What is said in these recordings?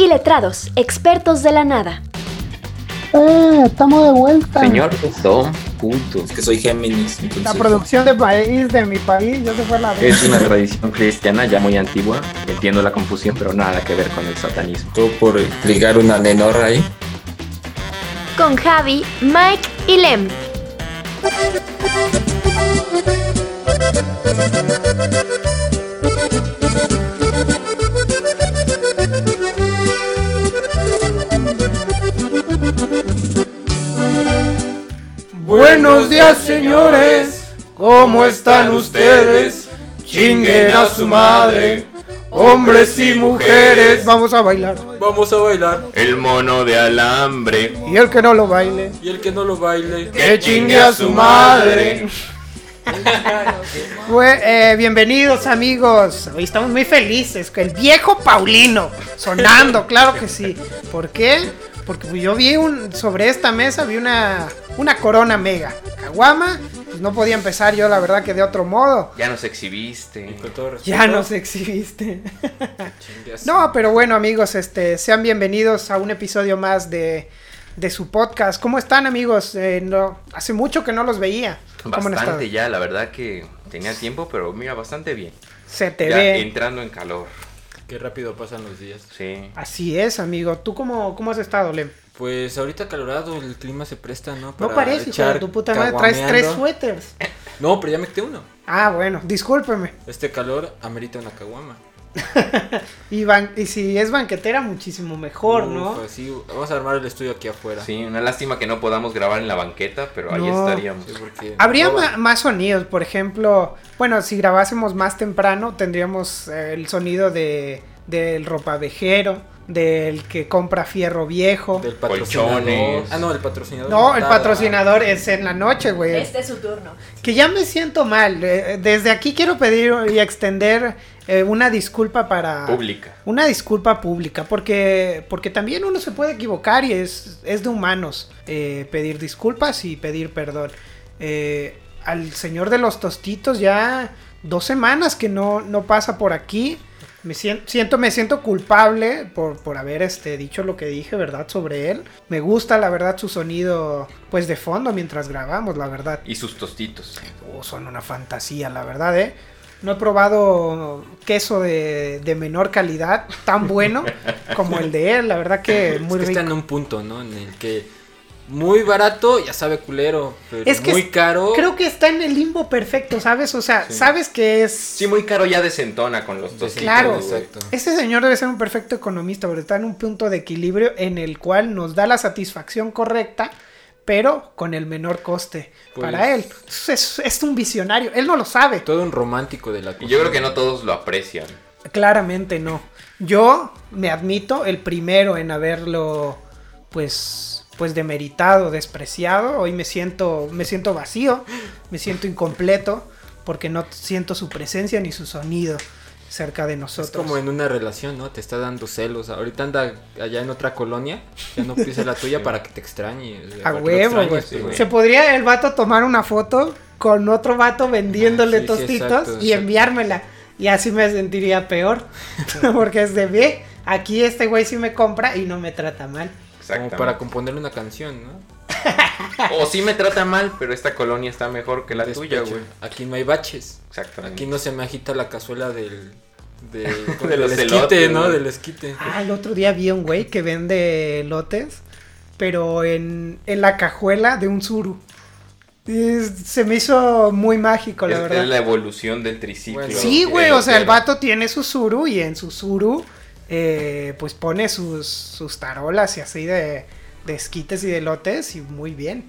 y letrados, expertos de la nada. ¡Eh! Estamos de vuelta. Señor Don Punto. Es que soy Géminis. La producción de país, de mi país, ya se fue a la vez. Es una tradición cristiana ya muy antigua. Entiendo la confusión, pero nada que ver con el satanismo. Todo por ligar una nenorra ahí. Con Javi, Mike y Lem. Buenos días, señores. ¿Cómo están ustedes? Chinguen a su madre. Hombres y mujeres. Vamos a bailar. Vamos a bailar. El mono de alambre. Y el que no lo baile. Y el que no lo baile. Que chingue a su madre. Eh, bienvenidos amigos, hoy estamos muy felices, el viejo Paulino sonando, claro que sí. ¿Por qué? Porque pues, yo vi un, sobre esta mesa, vi una, una corona mega. Caguama, pues no podía empezar yo la verdad que de otro modo. Ya nos exhibiste. Con todo respeto. Ya nos exhibiste. No, pero bueno amigos, este, sean bienvenidos a un episodio más de, de su podcast. ¿Cómo están amigos? Eh, no, hace mucho que no los veía. Bastante ya, la verdad que tenía tiempo, pero mira, bastante bien. Se te Ya ve. entrando en calor. Qué rápido pasan los días. Sí. Así es, amigo. ¿Tú cómo, cómo has estado, Lem? Pues ahorita calorado, el clima se presta, ¿no? No parece, hijo de tu puta madre. Traes tres suéteres. No, pero ya me quité uno. Ah, bueno, discúlpeme. Este calor amerita una caguama. Y, ban- y si es banquetera, muchísimo mejor, ¿no? Uf, así, vamos a armar el estudio aquí afuera. Sí, una lástima que no podamos grabar en la banqueta, pero ahí No. estaríamos. Sí, porque Habría no, más sonidos, por ejemplo, bueno, si grabásemos más temprano, tendríamos eh, el sonido de del ropavejero, del que compra fierro viejo. Del patrocinador. Colchones. Ah, no, el patrocinador. No, el patrocinador es en la noche, güey. Este es su turno. Que ya me siento mal. eh, Desde aquí quiero pedir y extender eh, una disculpa para... Pública. Una disculpa pública, porque, porque también uno se puede equivocar y es, es de humanos eh, pedir disculpas y pedir perdón. Eh, al señor de los tostitos ya dos semanas que no, no pasa por aquí. Me siento, siento, me siento culpable por, por haber este, dicho lo que dije, ¿verdad? Sobre él. Me gusta, la verdad, su sonido, pues, de fondo mientras grabamos, la verdad. Y sus tostitos. Oh, son una fantasía, la verdad, ¿eh? No he probado queso de, de menor calidad tan bueno como el de él, la verdad que Es muy que está rico. en un punto, ¿no? En el que muy barato ya sabe culero, pero Es que muy caro. Creo que está en el limbo perfecto, ¿sabes? O sea, Sí. sabes que es... Sí, muy caro ya desentona con los tostitos. Claro. Exacto. Este señor debe ser un perfecto economista, porque está en un punto de equilibrio en el cual nos da la satisfacción correcta, pero con el menor coste Pues- para él. Es, es un visionario, él no lo sabe. Todo un romántico de la cosa. yo creo que no todos lo aprecian. Claramente no. Yo me admito el primero en haberlo pues pues demeritado, despreciado. Hoy me siento me siento vacío, me siento incompleto porque no siento su presencia ni su sonido cerca de Es nosotros. como en una relación, ¿no? Te está dando celos. Ahorita anda allá en otra colonia. Ya no pisa la tuya para que te extrañe. o sea, A huevo, güey. sí. Se podría el vato tomar una foto con otro vato vendiéndole Ah, sí, sí, tostitos exacto, y exacto. enviármela. Y así me sentiría peor. porque es de ve, aquí este güey sí me compra y no me trata mal. Como para componerle una canción, ¿no? O sí me trata mal, pero esta colonia está mejor que la tuya, Despecho. güey. Aquí no hay baches. Exactamente. Aquí no se me agita la cazuela del. del, De del los esquite, elotes, ¿no? Del esquite. Ah, el otro día vi un güey que vende lotes, pero en, en la cajuela de un suru. Se me hizo muy mágico, la es, verdad. es la evolución del triciclo. Bueno. Sí, güey, o sea, el vato vato tiene su suru y en su suru, eh, pues pone sus, tarolas y así de, de esquites y de lotes y muy bien.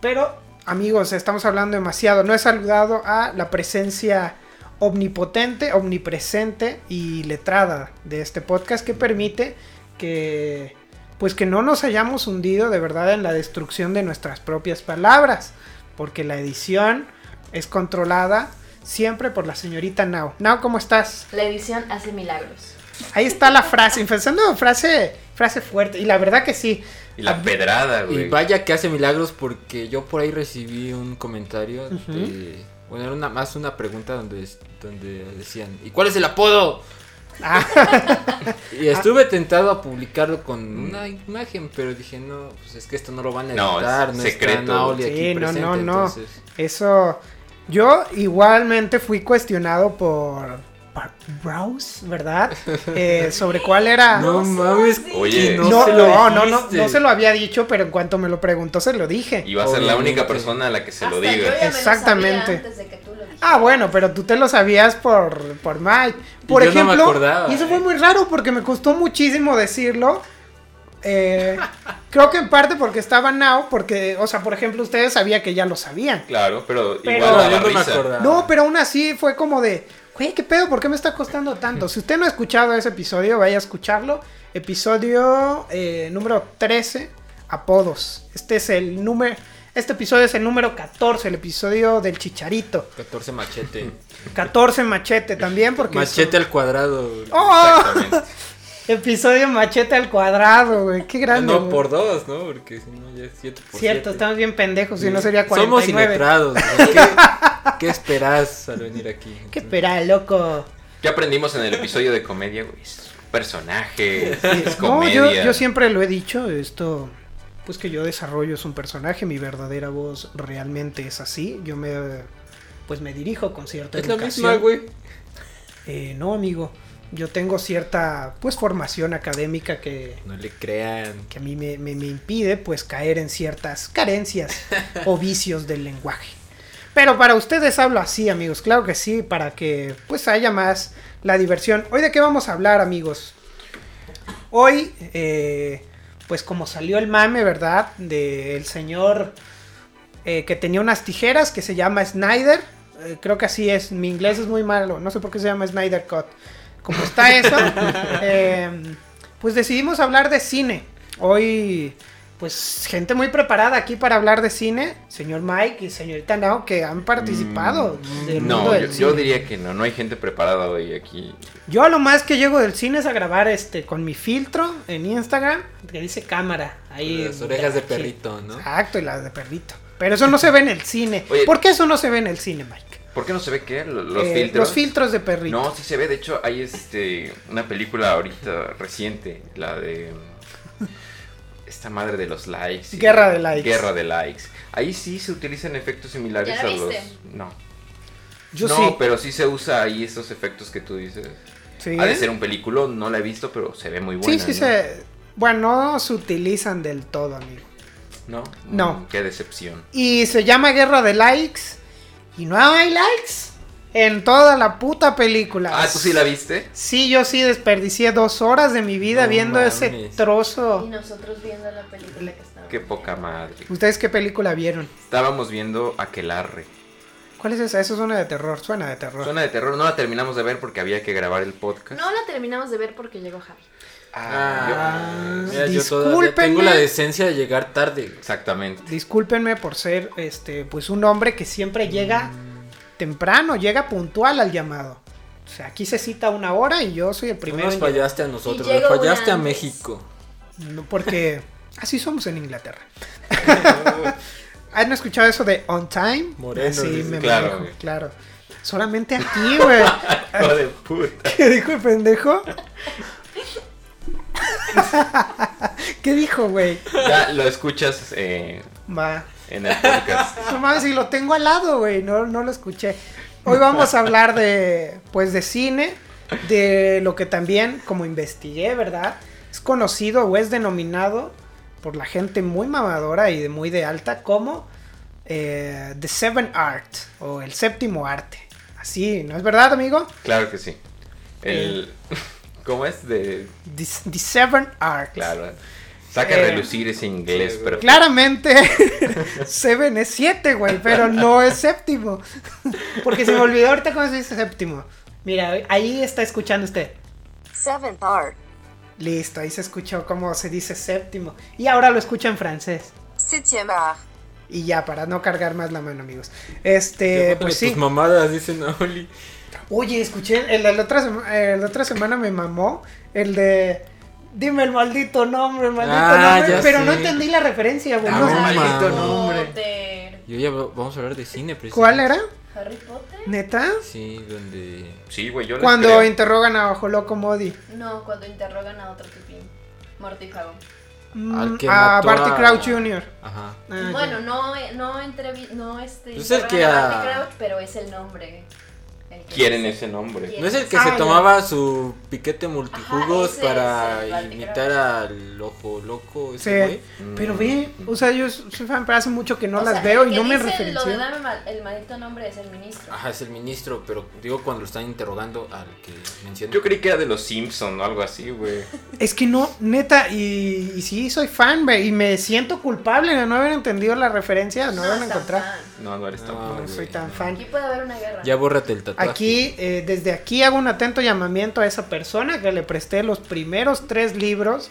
Pero, amigos, estamos hablando demasiado. No he saludado a la presencia omnipotente, omnipresente y letrada de este podcast que permite que pues que no nos hayamos hundido de verdad en la destrucción de nuestras propias palabras, porque la edición es controlada siempre por la señorita Nao. Nao, ¿cómo estás? La edición hace milagros. Ahí está la frase, empezando frase, frase fuerte, y la verdad que sí. Y la pedrada, Y güey. vaya que hace milagros porque yo por ahí recibí un comentario de... Bueno, era una, más una pregunta donde, donde decían, ¿y cuál es el apodo Y estuve tentado a publicarlo con una imagen, pero dije, no, pues es que esto no lo van a No, editar, es no, secreto. está Naoli Sí, aquí no, presente, no, no. entonces... Eso, yo igualmente fui cuestionado por Browse, ¿verdad? Eh, sobre cuál era... No mames, Oye. no, no, se lo no, no, no, no se lo había dicho, pero en cuanto me lo preguntó se lo dije. Y va a ser la única persona a la que se lo Hasta diga. ya me lo Exactamente. sabía antes de que tú lo dijeras. Ah, bueno, pero tú te lo sabías por, por Mike. Por yo no me ejemplo, acordaba, y eso eh. fue muy raro porque me costó muchísimo decirlo. Eh, creo que en parte porque estaba Now, porque, o sea, por ejemplo, ustedes sabían que ya lo sabían. Claro, pero, Pero- igual No, yo no me risa. acordaba. No, pero aún así fue como de, güey, ¿qué pedo? ¿Por qué me está costando tanto? Si usted no ha escuchado ese episodio, vaya a escucharlo. Episodio eh, número 13, apodos. Este es el número, este episodio es el número 14, el episodio del chicharito. 14 machete. 14 machete también, porque... Machete al cuadrado. ¡Oh! Exactamente. Episodio machete al cuadrado, güey. Qué grande. no, por dos, ¿no? Porque si no ya es 7 por Cierto, siete. estamos bien pendejos, si no sería Somos 49. iletrados. güey. ¿Qué, ¿Qué esperas al venir aquí? ¿Qué espera, loco? ¿Qué aprendimos en el episodio de comedia, güey? Es Personajes, es No, comedia. yo, yo siempre lo he dicho, esto, pues que yo desarrollo es un personaje, mi verdadera voz realmente es así, yo me, pues me dirijo con cierta Es la educación. misma, güey. Eh, no, amigo, yo tengo cierta, pues, formación académica que, No le crean. que a mí me, me- me impide, pues, caer en ciertas carencias o vicios del lenguaje. Pero para ustedes hablo así, amigos, claro que sí, para que, pues, haya más la diversión. Hoy de qué vamos a hablar, amigos. Hoy, eh, pues como salió el mame, ¿verdad? Del señor eh, que tenía unas tijeras que se llama Snyder. Eh, creo que así es. Mi inglés es muy malo. No sé por qué se llama Snyder Cut. Como está eso, pues decidimos hablar de cine. Hoy, pues gente muy preparada aquí para hablar de cine. Señor Mike y señorita Nao que han participado del mundo Mm, No, del yo, diría que no, no hay gente preparada hoy aquí. Yo a lo más que llego del cine es a grabar este con mi filtro en Instagram que dice cámara. Ahí Las orejas de Sí. perrito, ¿no? Exacto, y las de perrito. Pero eso no se ve en el cine. Oye. ¿Por qué eso no se ve en el cine, Mike? ¿Por qué no se ve qué? Lo- Los Eh, filtros. Los filtros de perrito. No, sí se ve. De hecho, hay este una película ahorita reciente, la de esta madre de los likes. y- Guerra de likes. Guerra de likes. Ahí sí se utilizan efectos similares ¿Ya la a los. No. Yo no, sí. pero sí se usa ahí esos efectos que tú dices. Sí, Ha de ser un película, no la he visto, pero se ve muy buena. sí, sí ¿no? se... Bueno, no se utilizan del todo, amigo. ¿No? No. Mm, Qué decepción. Y se llama Guerra de Likes. Y no hay likes en toda la puta película. Ah, ¿tú sí la viste? Sí, yo sí desperdicié dos horas de mi vida No viendo ese trozo. Y nosotros viendo la película que estaba. Qué poca madre. ¿Ustedes qué película vieron? Estábamos viendo Aquelarre. ¿Cuál es esa? Eso suena de terror, suena de terror. Suena de terror, no la terminamos de ver porque había que grabar el podcast. No la terminamos de ver porque llegó Javi. Ah, Mira, yo tengo la decencia de llegar tarde. exactamente. Discúlpenme por ser este pues un hombre que siempre llega temprano, llega puntual al llamado. O sea, aquí se cita una hora y yo soy el Tú primero. nos en llegar. fallaste a nosotros, le fallaste a. México. No, porque así somos en Inglaterra. ¿Han escuchado eso de on time? Moreno, dice. me Claro, manejo, güey. claro. Solamente aquí, güey. Hijo de puta. ¿Qué dijo el pendejo? ¿Qué dijo, güey? Ya lo escuchas eh, Va. En el podcast. No mames, si lo tengo al lado, güey, no, no lo escuché. Hoy vamos a hablar de, pues, de cine, de lo que también, como investigué, ¿verdad? Es conocido o es denominado por la gente muy mamadora y de muy de alta como eh, The Seven Art o el séptimo arte. Así, ¿no es verdad, amigo? Claro que sí. El. Eh. ¿Cómo es? De. The, the Seven Art. Claro. Saca a Eh, relucir ese inglés, pero. Claramente, Seven es siete, güey, pero no es séptimo. Porque se me olvidó ahorita cómo se dice séptimo. Mira, ahí está escuchando usted. Seventh art. Listo, ahí se escuchó cómo se dice séptimo. Y ahora lo escucha en francés. Septième art. Y ya, para no cargar más la mano, amigos. Este, pues sí. Tus mamadas, dicen Oli. Oye, escuché, el de la otra, sema- eh, la otra semana me mamó el de... Dime el maldito nombre, el maldito Ah, nombre. Pero no entendí la referencia, güey. Ah, No maldito nombre. Potter. Yo ya va- vamos a hablar de cine, precisamente. ¿Cuál era? Harry Potter. ¿Neta? Sí, donde... Sí, güey, yo les Cuando creo. interrogan a Ojo Loco Modi. No, cuando interrogan a otro tipín. Mortífago. Mm, Al que a mató Barty a- Crouch Jr. Ajá. Ah, bueno, no, no, entrevi no este, Es el interrogan que a a- Barty Crouch, pero es el nombre. Quieren ese nombre. Quieren. ¿No es el que Ah, se ya. tomaba su piquete multijugos Ajá, para imitar al ojo loco ese Sí. güey? Pero ve, o sea, yo soy fan, pero hace mucho que no O las sea, veo y no me dice Lo de referencio. dame mal- el maldito nombre es el ministro. Ajá, es el ministro, pero digo cuando lo están interrogando al que menciona. Yo creí que era de los Simpson o algo así, güey. Es que no, neta, y, y sí, soy fan, güey, y me siento culpable de no haber entendido la referencia, no, haberla tan encontrado. No, no eres tan No, fan. No soy tan no. fan. Aquí puede haber una guerra. Ya bórrate el tatuaje. Aquí, eh, desde aquí hago un atento llamamiento a esa persona que le presté los primeros tres libros.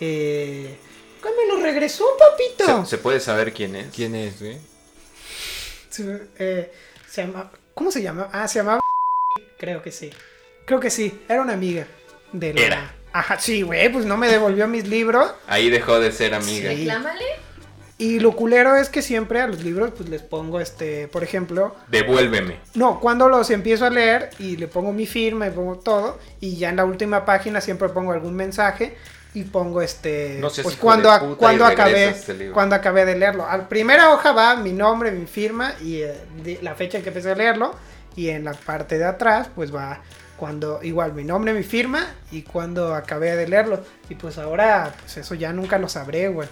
Eh, ¿Qué me lo regresó, papito? ¿Se, se puede saber quién es? ¿Quién es, güey? Se, eh, se llama, ¿Cómo se llama? Ah, se llamaba. Creo que sí. Creo que sí. Era una amiga de la. Era. Ajá, sí, güey, pues no me devolvió mis libros. Ahí dejó de ser amiga. Sí. Reclámale. Y lo culero es que siempre a los libros, pues les pongo este, por ejemplo, Devuélveme. No, cuando los empiezo a leer y le pongo mi firma y pongo todo, y ya en la última página siempre pongo algún mensaje y pongo este, No seas pues cuando, de a- puta cuando y acabé, este libro. cuando acabé de leerlo. A la primera hoja va mi nombre, mi firma y eh, de- la fecha en que empecé a leerlo, y en la parte de atrás pues va cuando igual mi nombre, mi firma y cuando acabé de leerlo. Y pues ahora pues eso ya nunca lo sabré, güey.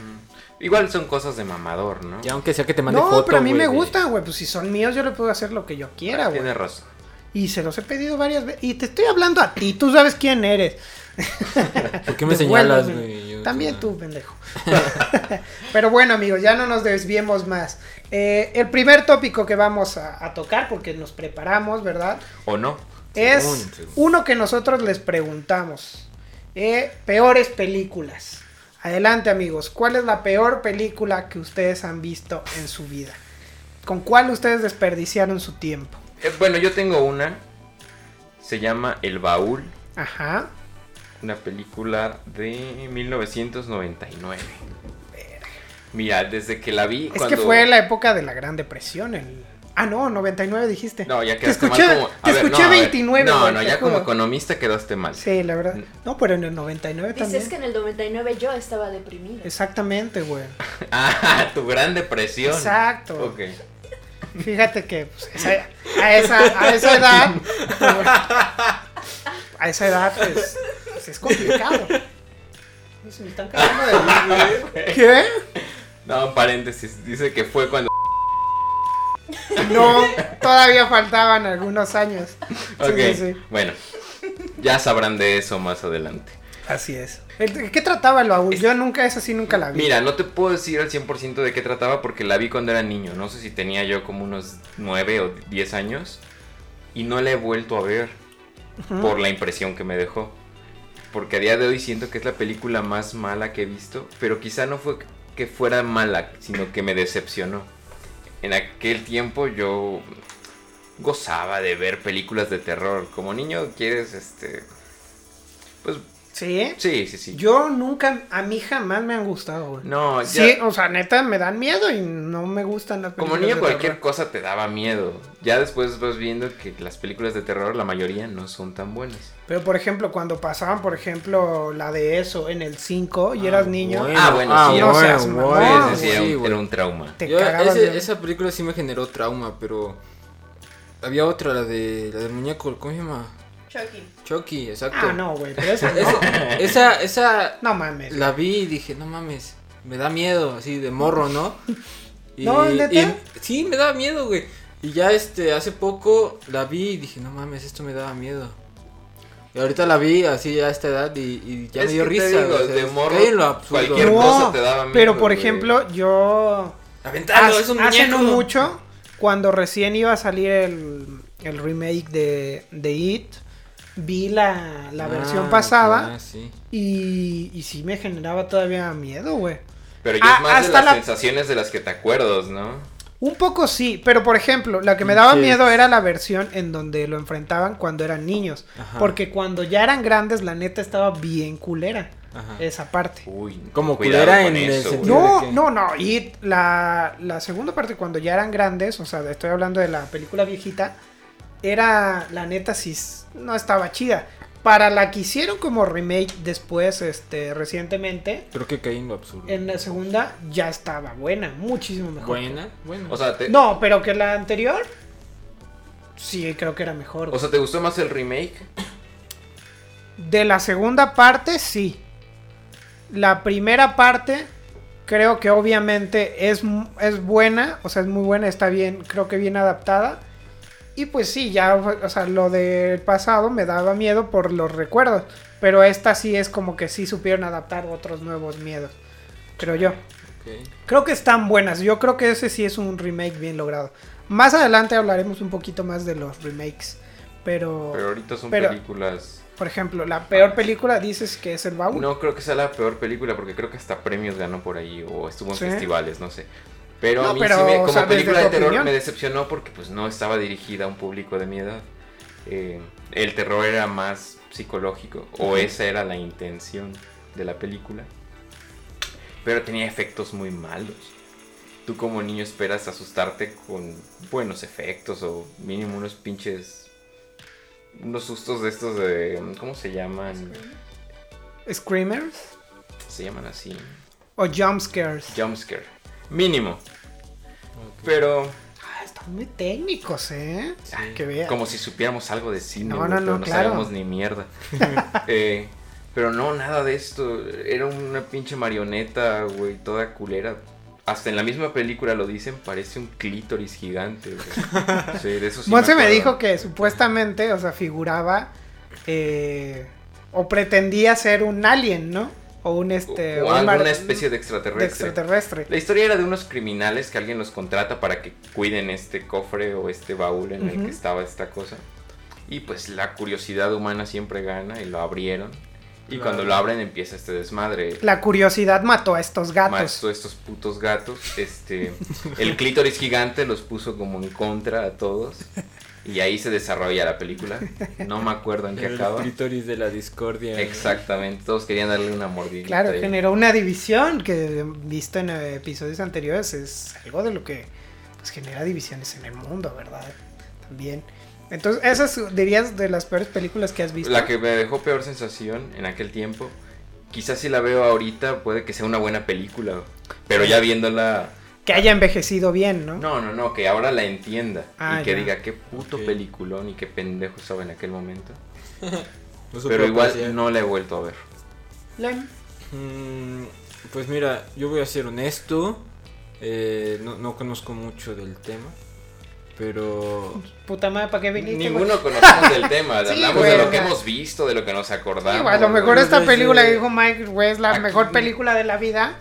Igual son cosas de mamador, ¿no? Y aunque sea que te mande No, foto, pero a mí me de- gustan, güey. Pues si son míos, yo le puedo hacer lo que yo quiera, güey. Tienes razón. Y se los he pedido varias veces. Y te estoy hablando a ti, tú sabes quién eres. ¿Por qué me señalas, güey? También tú, pendejo. Pero bueno, amigos, ya no nos desviemos más. Eh, el primer tópico que vamos a, a tocar, porque nos preparamos, ¿verdad? ¿O no? Es Según, según. uno que nosotros les preguntamos. Eh, peores películas. Adelante, amigos. ¿Cuál es la peor película que ustedes han visto en su vida? ¿Con cuál ustedes desperdiciaron su tiempo? Eh, bueno, yo tengo una. Se llama El Baúl. Ajá. Una película de 1999. Mira, desde que la vi. Es cuando... que fue la época de la Gran Depresión. El... Ah, no, 99 dijiste. No, ya Te quedaste escuché, mal como. te ver, escuché no, a ver. 29. No, no, ya como economista quedaste mal. Sí, la verdad. No, pero en el 99 también. Dices que en el 99 yo estaba deprimido. Exactamente, güey. Ah, tu gran depresión. Exacto. Ok. Fíjate que pues, esa- a, esa, a esa edad. pues, a esa edad, pues, pues, es complicado. Se me están cayendo de ¿Qué? No, paréntesis. Dice que fue cuando. No, todavía faltaban algunos años. Ok. sí, sí. Bueno, ya sabrán de eso más adelante. Así es. ¿De qué trataba el baúl? Yo nunca, esa sí nunca la vi. Mira, no te puedo decir al 100% de qué trataba porque la vi cuando era niño. No sé si tenía yo como unos 9 o 10 años. Y no la he vuelto a ver por la impresión que me dejó. Porque a día de hoy siento que es la película más mala que he visto. Pero quizá no fue que fuera mala, sino que me decepcionó. En aquel tiempo yo gozaba de ver películas de terror. Como niño quieres, este... Pues ¿Sí? sí, sí, sí. Yo nunca, a mí jamás me han gustado, güey. No, ya... Sí, o sea, neta, me dan miedo y no me gustan las Como películas niño de cualquier terror. cosa te daba miedo. Ya después vas viendo que las películas de terror, la mayoría no son tan buenas. Pero, por ejemplo, cuando pasaban, por ejemplo, la de eso en el 5 y eras niño, bueno. Ah, bueno, Ah, sí, no bueno, seas bueno, mamón, Sí, sí, era, un, güey. era un trauma. te Yo- cagabas ese- de- Esa película sí me generó trauma, pero había otra, la de la del muñeco, ¿cómo se llama? Chucky. Chucky, exacto. Ah, no, güey, pero esa no. Esa, esa, esa No mames. la vi y dije, no mames, me da miedo, así de morro, ¿no? Y, No, ¿neta? y- sí, me daba miedo, güey. Y ya este, hace poco la vi y dije, no mames, esto me daba miedo. Y ahorita la vi así a esta edad y, y ya Es me dio que te risa. digo, o sea, de morro, lo absurdo. cualquier- cosa te daba miedo, pero por güey. ejemplo, yo Aventarlo, hace, es un hace no mucho, cuando recién iba a salir el, el remake de, de It, vi la, la Ah, versión pasada ah, sí. y, y sí me generaba todavía miedo, güey. Pero ya Ah, es más de las la- sensaciones de las que te acuerdas, ¿no? Un poco sí, pero por ejemplo, la que me daba miedo era la versión en donde lo enfrentaban cuando eran niños. Ajá. Porque cuando ya eran grandes, la neta estaba bien culera. Ajá. esa parte. Uy, Como culera en eso, sentido- No, de que- no, no. Y la, la segunda parte, cuando ya eran grandes, o sea, estoy hablando de la película viejita, era, la neta, sí, no estaba chida. Para la que hicieron como remake después, este, recientemente, Creo que caí en lo absurdo. en la segunda ya estaba buena, muchísimo mejor. Buena, buena. O sea, te, No, pero que la anterior, sí, creo que era mejor. o sea, ¿te gustó más el remake? De la segunda parte, sí. La primera parte, creo que obviamente es, es buena, o sea, es muy buena, está bien, creo que bien adaptada. Y pues sí, ya, o sea, lo del pasado me daba miedo por los recuerdos. Pero esta sí es como que sí supieron adaptar otros nuevos miedos, creo yo. Creo que están buenas, yo creo que ese sí es un remake bien logrado. Más adelante hablaremos un poquito más de los remakes. Pero, Pero ahorita son Pero- películas. por ejemplo, la peor película dices que es el baúl. No creo que sea la peor película porque creo que hasta premios ganó por ahí o estuvo en Sí. festivales, no sé. Pero No, a mí pero, sí me, o como sea, película de terror opinión. me decepcionó porque pues no estaba dirigida a un público de mi edad. Eh, el terror era más psicológico o esa era la intención de la película. Pero tenía efectos muy malos. Tú como niño esperas asustarte con buenos efectos o mínimo unos pinches unos sustos de estos de ¿cómo se llaman? Screamers Se llaman así. o jump scares. Jumpscare. Mínimo. Pero Ah, están muy técnicos, ¿eh? Ah, que vean. como si supiéramos algo de cine, No, no, pero no, no claro. sabemos ni mierda. Eh, pero no, nada de esto. Era una pinche marioneta, güey, toda culera. Hasta en la misma película lo dicen, parece un clítoris gigante. güey. Sí, de eso sí Monse me acuerdo. dijo que supuestamente, o sea, figuraba eh, o pretendía ser un alien, ¿no? O un este O mar- alguna especie de de extraterrestre. extraterrestre. La historia era de unos criminales que alguien los contrata para que cuiden este cofre o este baúl en el Ujú. que estaba esta cosa. Y pues la curiosidad humana siempre gana y lo abrieron. Y Claro. cuando lo abren empieza este desmadre. La curiosidad mató a estos gatos. Mató estos putos gatos. Este, el clítoris gigante los puso como en contra a todos. Y ahí se desarrolla la película. No me acuerdo en qué El acaba. de la discordia. Exactamente. Todos querían darle una mordida. Claro, generó una división que visto en eh, episodios anteriores es algo de lo que pues, genera divisiones en el mundo, ¿verdad? También. Entonces, esas dirías de las peores películas que has visto. La que me dejó peor sensación en aquel tiempo. Quizás si la veo ahorita puede que sea una buena película. Pero ya viéndola. Que haya envejecido bien, ¿no? No, no, no, que ahora la entienda. Ah, y que ya. diga qué puto Ok. peliculón y qué pendejo estaba en aquel momento. No Pero igual no la he vuelto a ver. Lem. Mm, pues mira, yo voy a ser honesto. eh, no, no conozco mucho del tema. Pero. Puta madre, ¿para qué viniste? Ninguno conocemos del tema. Sí, Hablamos güey, de lo que hemos visto, de lo que nos acordamos. Sí, a lo mejor esta película que dijo Mike, güey, es la Aquí- mejor película de la vida.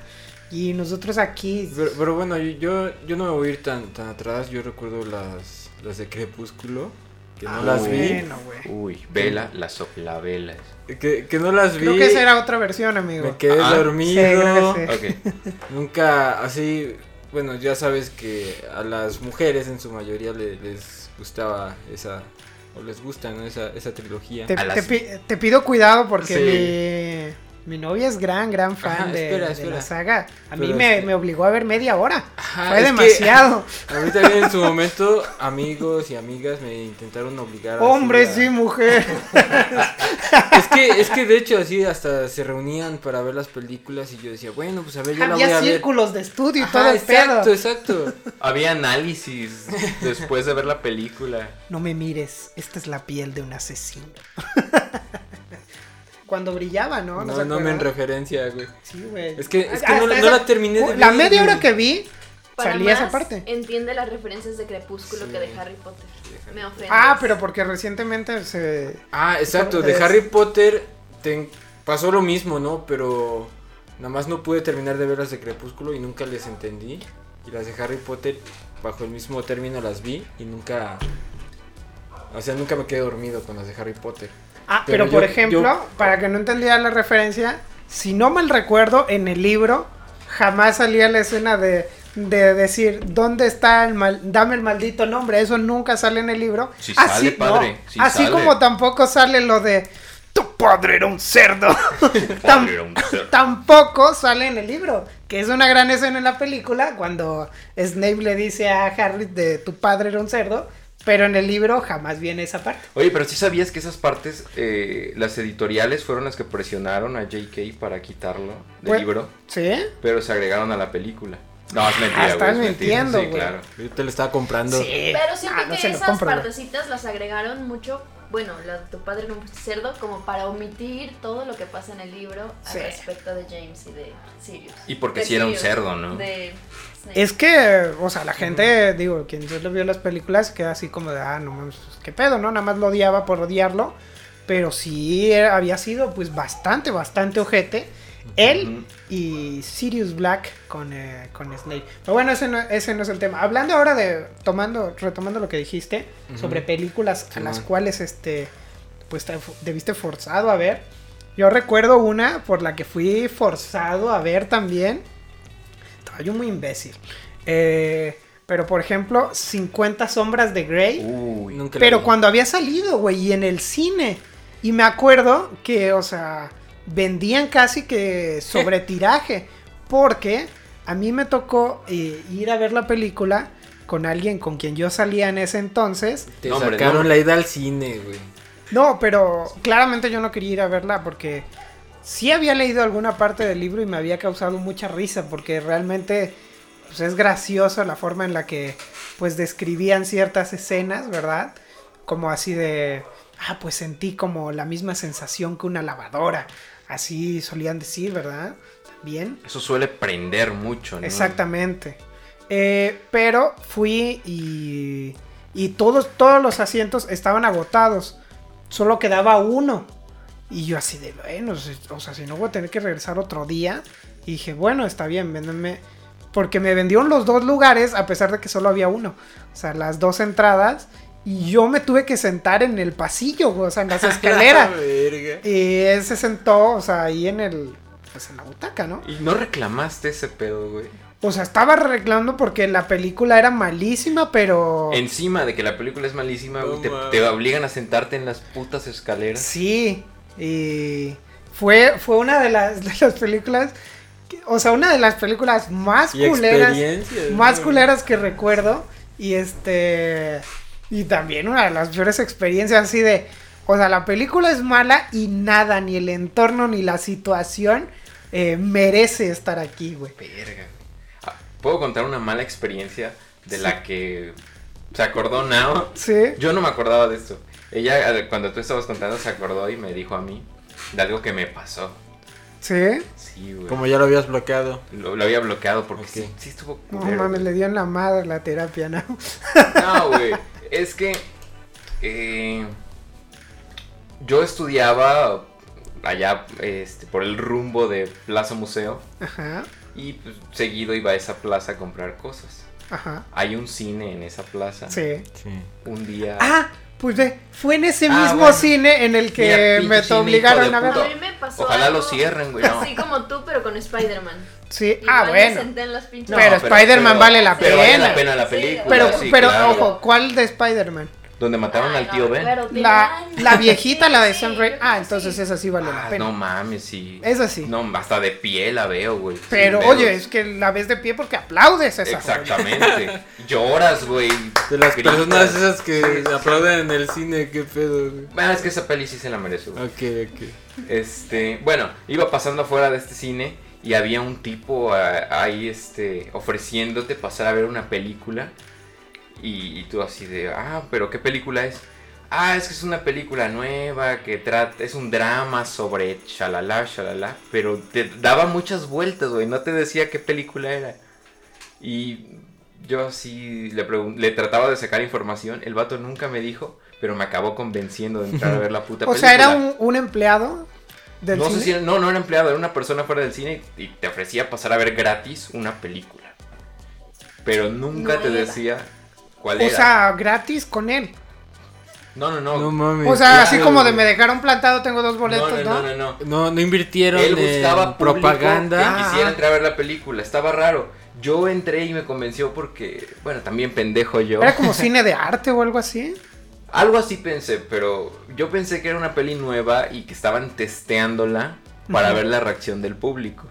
Y nosotros aquí. Pero, pero bueno, yo, yo no me voy a ir tan, tan atrás. Yo recuerdo las, las de Crepúsculo. Que no Ah, las vi. Uy, vela, la soplavela. Que, que no las vi. Creo que esa era otra versión, amigo. Me quedé Ah, dormido. Nunca así. Bueno, ya sabes que a las mujeres en su mayoría le- les gustaba esa. O les gusta, ¿no? Esa, esa trilogía. Te, las- pi- te pido cuidado porque Sí. mi, mi novia es gran, gran fan Ajá, de, espera, de espera. la saga. A mí me, obligó a ver media hora. Ajá, Fue es que demasiado. A mí también en su momento, amigos y amigas me intentaron obligar así Hombre, a- sí, mujer. Es que, es que de hecho así hasta se reunían para ver las películas y yo decía, bueno, pues a ver, yo la voy a Había ver. círculos de estudio y Ajá, todo el exacto, pedo. exacto. Había análisis después de ver la película. No me mires, esta es la piel de un asesino. Cuando brillaba, ¿no? No, no me en referencia, güey. Sí, güey. Es que- es que no la- no la terminé de La ver, media hora que vi, Para salía esa parte. Entiende las referencias de Crepúsculo Sí. que de Harry Potter. Me ofende. Ah, pero porque recientemente se... Ah, exacto, de Harry Potter te- pasó lo mismo, ¿no? Pero nada más no pude terminar de ver las de Crepúsculo y nunca les entendí. Y las de Harry Potter, bajo el mismo término, las vi y nunca... O sea, nunca me quedé dormido con las de Harry Potter. Ah, Pero pero, por yo- ejemplo, yo- para que no entendiera la referencia, si no mal recuerdo, en el libro jamás salía la escena de, de decir, ¿dónde está el mal, dame el maldito nombre? Eso nunca sale en el libro. Sí sale, padre, sí así sale. como tampoco sale lo de, tu padre era un cerdo. Tam- Padre era un cerdo. tampoco sale en el libro, que es una gran escena en la película cuando Snape le dice a Harry de tu padre era un cerdo, pero en el libro jamás viene esa parte. Oye, pero sí sabías que esas partes, eh, las editoriales fueron las que presionaron a JK para quitarlo del Pues- libro, ¿Sí? pero se agregaron a la película. No, es mentira, Ah, güey. estás mintiendo, Sí, güey. claro. Yo te lo estaba comprando. Sí. Pero siento Ah, no que esas compro, partecitas las agregaron mucho, bueno, la, tu padre era un cerdo, como para omitir todo lo que pasa en el libro Sí. al respecto de James y de Sirius. Y porque De sí era un cerdo, ¿no? De Es que, o sea, la gente, digo, quien solo vio las películas queda así como de, ah, no mames, pues, qué pedo, ¿no? Nada más lo odiaba por odiarlo. Pero sí era- había sido, pues, bastante, bastante ojete. Él y Sirius Black con, eh, con Snape. Pero bueno, ese no, ese no es el tema. Hablando ahora de, tomando, retomando lo que dijiste, sobre películas a las cuales, este, pues, te debiste forzado a ver. Yo recuerdo una por la que fui forzado a ver también. Estaba yo muy imbécil. Eh, pero por ejemplo, 50 sombras de Grey. Uy. Nunca la pero vi. cuando había salido, güey, y en el cine. Y me acuerdo que, o sea, vendían casi que sobre tiraje. Porque a mí me tocó eh, ir a ver la película con alguien con quien yo salía en ese entonces. Te sacaron la ida al cine, güey. No, pero claramente yo no quería ir a verla porque sí había leído alguna parte del libro y me había causado mucha risa porque realmente pues, es gracioso la forma en la que pues describían ciertas escenas, ¿verdad? Como así de, ah, pues sentí como la misma sensación que una lavadora. Así solían decir, ¿verdad? Bien. Eso suele prender mucho, ¿no? Exactamente. Eh, pero fui y, y todos, todos los asientos estaban agotados. Solo quedaba uno. Y yo así de, bueno, si- o sea, si no voy a tener que regresar otro día. Y dije, bueno, está bien, véndanme. Porque me vendieron los dos lugares a pesar de que solo había uno. O sea, las dos entradas. Y yo me tuve que sentar en el pasillo, o sea, en las escaleras. Verga. y él se sentó, o sea, ahí en el... Pues en la butaca, ¿no? Y no reclamaste ese pedo, güey. O sea, estaba reclamando porque la película era malísima, pero... Encima de que la película es malísima, güey, te, te obligan a sentarte en las putas escaleras. Sí, y fue, fue una de las, de las películas, que- o sea, una de las películas más Y culeras, más ¿no? culeras que recuerdo, y este, y también una de las peores experiencias así de, o sea, la película es mala y nada, ni el entorno ni la situación eh, merece estar aquí, güey. Verga, güey. Ah, ¿Puedo contar una mala experiencia de la que se acordó Nao? Sí, Yo no me acordaba de esto. Ella, cuando tú estabas contando, se acordó y me dijo a mí de algo que me pasó. sí. Sí, güey. Como ya lo habías bloqueado. Lo, lo había bloqueado porque sí, sí estuvo No mames, le dio en la madre la terapia, ¿no? No, güey. Es que eh, yo estudiaba allá este, por el rumbo de Plaza Museo Ajá, y pues, seguido iba a esa plaza a comprar cosas. ajá, Hay un cine en esa plaza. sí. Sí. Un día. Ah, pues ve, fue en ese Ah, mismo bueno. cine en el que Mira, me obligaron a verlo. mí me pasó Ojalá algo lo cierren, güey. No. Así como tú, pero con Spider-Man. Sí, Igual ah, bueno. senté en las pinches- No, pero Spider-Man vale la pero vale pena. la pena la Sí, película. Pero, sí, pero claro. ojo, ¿cuál de Spider-Man? Donde mataron Ay, al no tío Ben. La, la viejita, la de Sam Raimi. Ah, entonces sí. esa sí vale la Ah, pena. no mames, sí. Esa sí. No, hasta de pie la veo, güey. Pero, oye, es que la ves de pie porque aplaudes esa. Exactamente. Lloras, güey. De las gritas. personas esas que aplauden en el cine, qué pedo, güey. Bueno, es que esa peli sí se la merece, güey. Ok, ok. Este, bueno, iba pasando afuera de este cine y había un tipo ah, ahí, este, ofreciéndote pasar a ver una película. Y, y tú así de, ah, pero ¿qué película es? Ah, es que es una película nueva que trata, es un drama sobre shalala, shalala, pero te daba muchas vueltas, güey, no te decía qué película era. Y yo así le, pregun- le trataba de sacar información, el vato nunca me dijo, pero me acabó convenciendo de entrar a ver la puta O película. sea, era un, un empleado del No cine. sé si era, no, no era empleado, era una persona fuera del cine y te ofrecía pasar a ver gratis una película. Pero nunca No te era. decía cuál O era. sea, gratis con él. no, no, no. No mames. O sea, claro, así como de me dejaron plantado, tengo dos boletos, no, ¿no? no, no, no. No, no invirtieron Él buscaba propaganda. que quisiera entrar a ver la película. Estaba raro. Yo entré y me convenció porque, bueno, también pendejo yo. Era como cine de arte o algo así. Algo así pensé, pero yo pensé que era una peli nueva y que estaban testeándola para ver la reacción del público.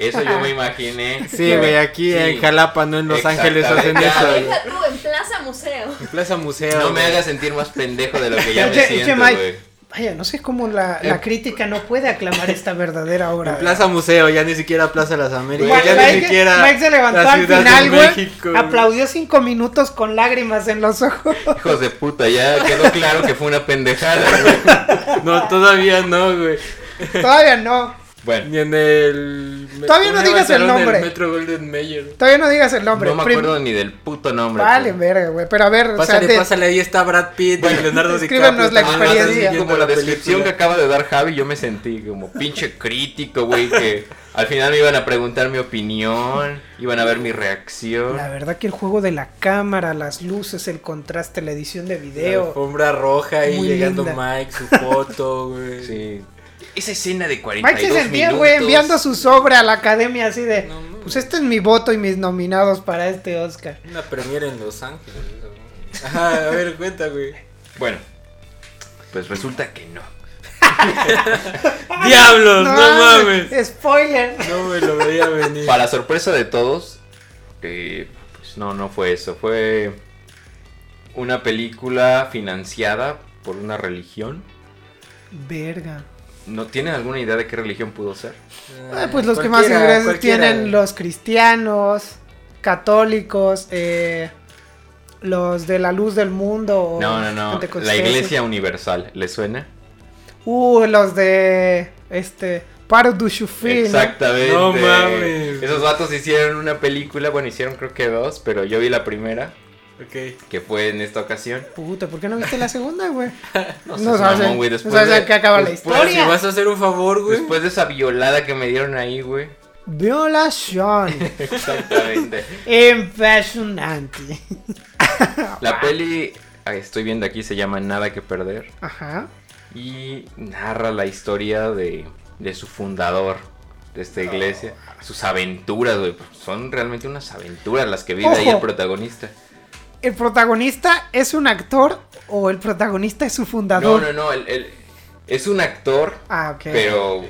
Eso yo me imaginé. Sí, güey, aquí Sí. en Jalapa, no en Los Ángeles hacen eso. Deja tú en Plaza Museo. En Plaza Museo. No me hagas sentir más pendejo de lo que ya me Che- siento, güey. Vaya, no sé cómo la, la Eh. crítica no puede aclamar esta verdadera obra. En Plaza Museo, ya ni siquiera Plaza Las Américas, ya Mike- ni siquiera. Mike se levantó la al Ciudad de final, güey. Aplaudió cinco minutos con lágrimas en los ojos. Hijos de puta, ya quedó claro que fue una pendejada, güey. No, todavía no, güey. Todavía no. Bueno, Ni en el. Todavía no ¿cómo se llama digas el nombre. Metro Golden Mayer. Todavía no digas el nombre. no me Prim- acuerdo ni del puto nombre. Vale, pero- verga, güey. Pero a ver, o sea, Pásale, de- pásale, ahí está Brad Pitt y Leonardo Escríbenos DiCaprio. la también experiencia. Como la película. descripción que acaba de dar Javi, yo me sentí como pinche crítico, güey, que al final me iban a preguntar mi opinión, iban a ver mi reacción. La verdad que el juego de la cámara, las luces, el contraste, la edición de La video. alfombra roja ahí Muy llegando linda. Mike, su foto, güey. Sí. Esa escena de 42 Mike se sentía, güey, enviando su sobre a la academia así de... No, no. Pues este es mi voto y mis nominados para este Oscar. Una premiere en Los Ángeles. eso. Ajá, a ver, cuenta, güey. Bueno, pues resulta que no. ¡Diablos! ¡No, mames! Spoiler. No me lo veía venir. Para sorpresa de todos, eh, pues no, no fue eso. Fue una película financiada por una religión. Verga. ¿No tienen alguna idea de qué religión pudo ser? Ah, pues los que más ingresos tienen los cristianos, católicos, eh, los de la luz del mundo. No, no, no. La. Iglesia Universal, ¿le suena? Uh, los de este Paro du. Exactamente. No mames. Esos vatos hicieron una película, bueno, hicieron creo que dos, pero yo vi la primera, Ok. que fue en esta ocasión. Puta, ¿por qué no viste la segunda, güey? No, sabes, mamón, güey, no después sabes de- en qué acaba la después- historia. si vas a hacer un favor, güey. Después de esa violada que me dieron ahí, güey. Violación. Exactamente. Impresionante. La peli, ah, estoy viendo aquí, se llama Nada que Perder. Ajá. Y narra la historia de, de su fundador de esta iglesia. Sus aventuras, güey. Son realmente unas aventuras las que vive ahí el Ojo. protagonista. ¿El protagonista es un actor o el protagonista es su No, fundador? no, no. el- el- es un actor, Ah, ok. pero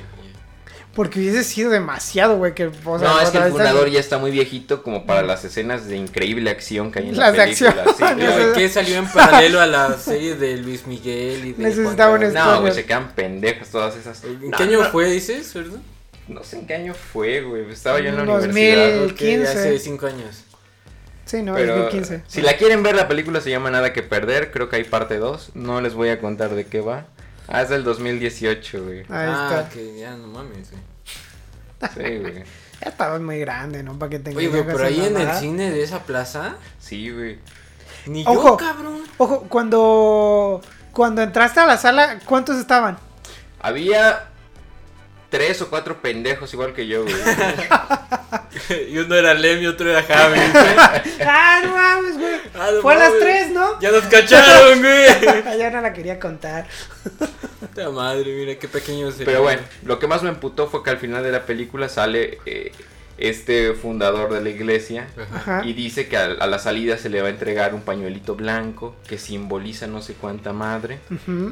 Porque hubiese sido demasiado, güey, que... o sea, no, es que el fundador ya está muy viejito como para las escenas de increíble acción que hay en Las de la película. acción. sí, Pero. ¿qué salió en paralelo a la serie de Luis Miguel y de Necesitaba un? No, güey, se quedan pendejas todas esas. ¿En No, qué año no, fue, dices, verdad? No sé en qué año fue, güey. Estaba yo en la 2000. universidad. Ok, 15. hace cinco años. Sí, no, Pero 2015. si la quieren ver, la película se llama Nada que Perder. Creo que hay parte 2. No les voy a contar de qué va. Ah, es del 2018, güey. Ahí ah, está. que ya no mames, güey. Sí, güey. Ya estaba muy grande, ¿no? Para que tenga Oye, güey, pero ahí en el cine de esa plaza, Sí, güey. ni Ojo. yo, cabrón. Ojo, cuando... Cuando entraste a la sala, ¿cuántos estaban? Había tres o cuatro pendejos igual que yo, güey. y uno era Lem y otro era Javi. ah, no mames, güey. Ah, no Fue a las. 3, ¿no? ya nos cacharon, güey. ya no la quería contar. Puta madre, mira qué pequeño es el- Pero bueno, lo que más me emputó fue que al final de la película sale eh, este fundador de la iglesia Ajá. Y dice que a, a la salida se le va a entregar un pañuelito blanco que simboliza no sé cuánta madre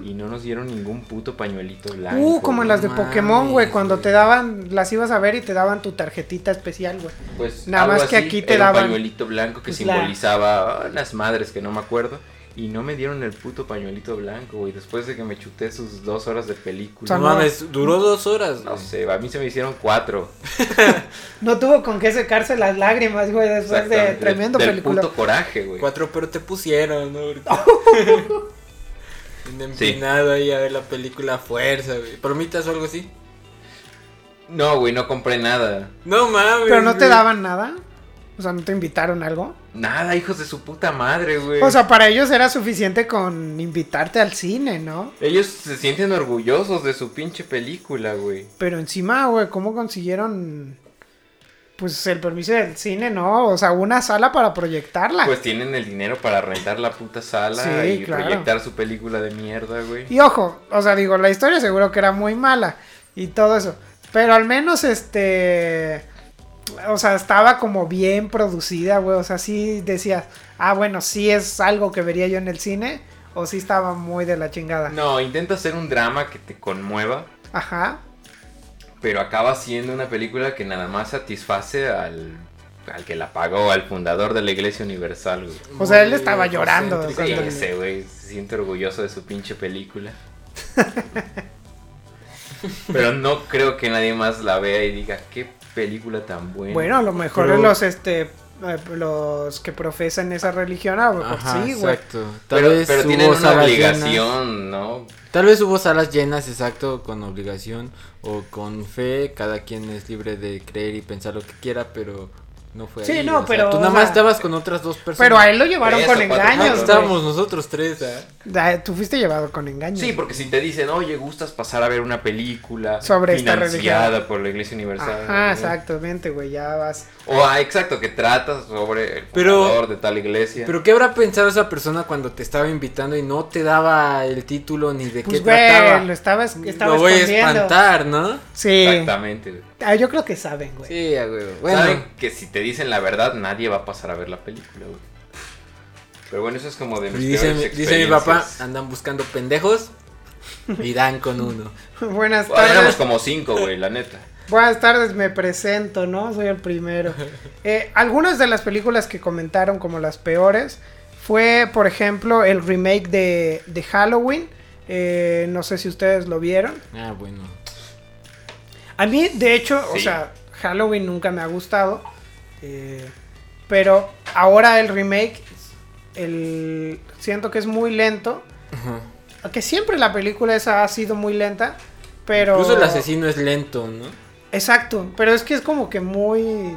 y no nos dieron ningún puto pañuelito blanco. Uh, como en las de Pokémon, güey, cuando te daban, las ibas a ver y te daban tu tarjetita especial, güey. Pues Nada algo más que así, aquí te daban- un pañuelito blanco que pues, la- simbolizaba ah, las madres que no me acuerdo y no me dieron el puto pañuelito blanco, güey, después de que me chuté sus dos horas de película. O sea, No mames, duró dos horas, No güey. sé, a mí se me hicieron cuatro. No tuvo con qué secarse las lágrimas, güey, después de tremendo del película. puto coraje, güey. Cuatro, pero te pusieron, ¿no? Empinado ahí a ver la película fuerza, güey. ¿Promitas o algo así? No, güey, no compré nada. No mames. Pero no te daban nada. O sea, no te invitaron algo. Nada, hijos de su puta madre, güey. O sea, para ellos era suficiente con invitarte al cine, ¿no? Ellos se sienten orgullosos de su pinche película, güey. Pero encima, güey, ¿cómo consiguieron pues el permiso del cine, no? O sea, una sala para proyectarla. Pues tienen el dinero para rentar la puta sala Sí, y claro. proyectar su película de mierda, güey. Y ojo, o sea, digo, la historia seguro que era muy mala y todo eso. Pero al menos este. O sea, estaba como bien producida, güey. O sea, sí decías, ah, bueno, sí es algo que vería yo en el cine. o sí estaba muy de la chingada. No, intenta hacer un drama que te conmueva, Ajá. pero acaba siendo una película que nada más satisface al, al que la pagó, al fundador de la Iglesia Universal, güey. O sea, él Muy estaba llorando. Sí, ese güey se siente orgulloso de su pinche película. Pero no creo que nadie más la vea y diga, qué película tan buena. Bueno, a lo mejor Pero- los este eh, los que profesan esa religión, a lo mejor Ajá, sí, güey. exacto. Tal pero, vez pero hubo tienen una salas llenas. obligación, ¿no? Tal vez hubo salas llenas, exacto, con obligación o con fe. Cada quien es libre de creer y pensar lo que quiera, pero no fue Sí, ahí, no, o sea, pero, tú o nada más sea, estabas con otras dos personas. Pero a él lo llevaron con cuatro engaños, güey. estábamos nosotros tres, ¿eh? Da- Tú fuiste llevado con engaños. Sí, porque si te dicen, oye, gustas pasar a ver una película Sobre esta financiada por la Iglesia Universal. Ajá, ¿no? exactamente, güey, ya vas. O, ah, exacto, que tratas sobre el Pero- fundador de tal iglesia. Pero ¿qué habrá pensado esa persona cuando te estaba invitando y no te daba el título ni de Pues, qué trataba? lo estaba, estaba lo voy a escondiendo. espantar, ¿no? Sí. Exactamente. güey. Ah, yo creo que saben, güey. Sí, a huevo. Bueno, Saben que si te dicen la verdad, nadie va a pasar a ver la película, güey. Pero bueno, eso es como de mis dice, mi- dice mi papá, andan buscando pendejos y dan con uno. Buenas Bueno, éramos tardes. como cinco, güey, la neta. Buenas tardes, me presento, ¿no? Soy el primero. Eh, algunas de las películas que comentaron como las peores fue, por ejemplo, el remake de, de Halloween. Eh, no sé si ustedes lo vieron. Ah, bueno. A mí, de hecho, o sea, Halloween nunca me ha gustado. eh, pero ahora el remake, el, siento que es muy lento. Ajá. Aunque siempre la película esa ha sido muy lenta. Pero... Incluso el asesino es lento, ¿no? Exacto, pero es que es como que muy...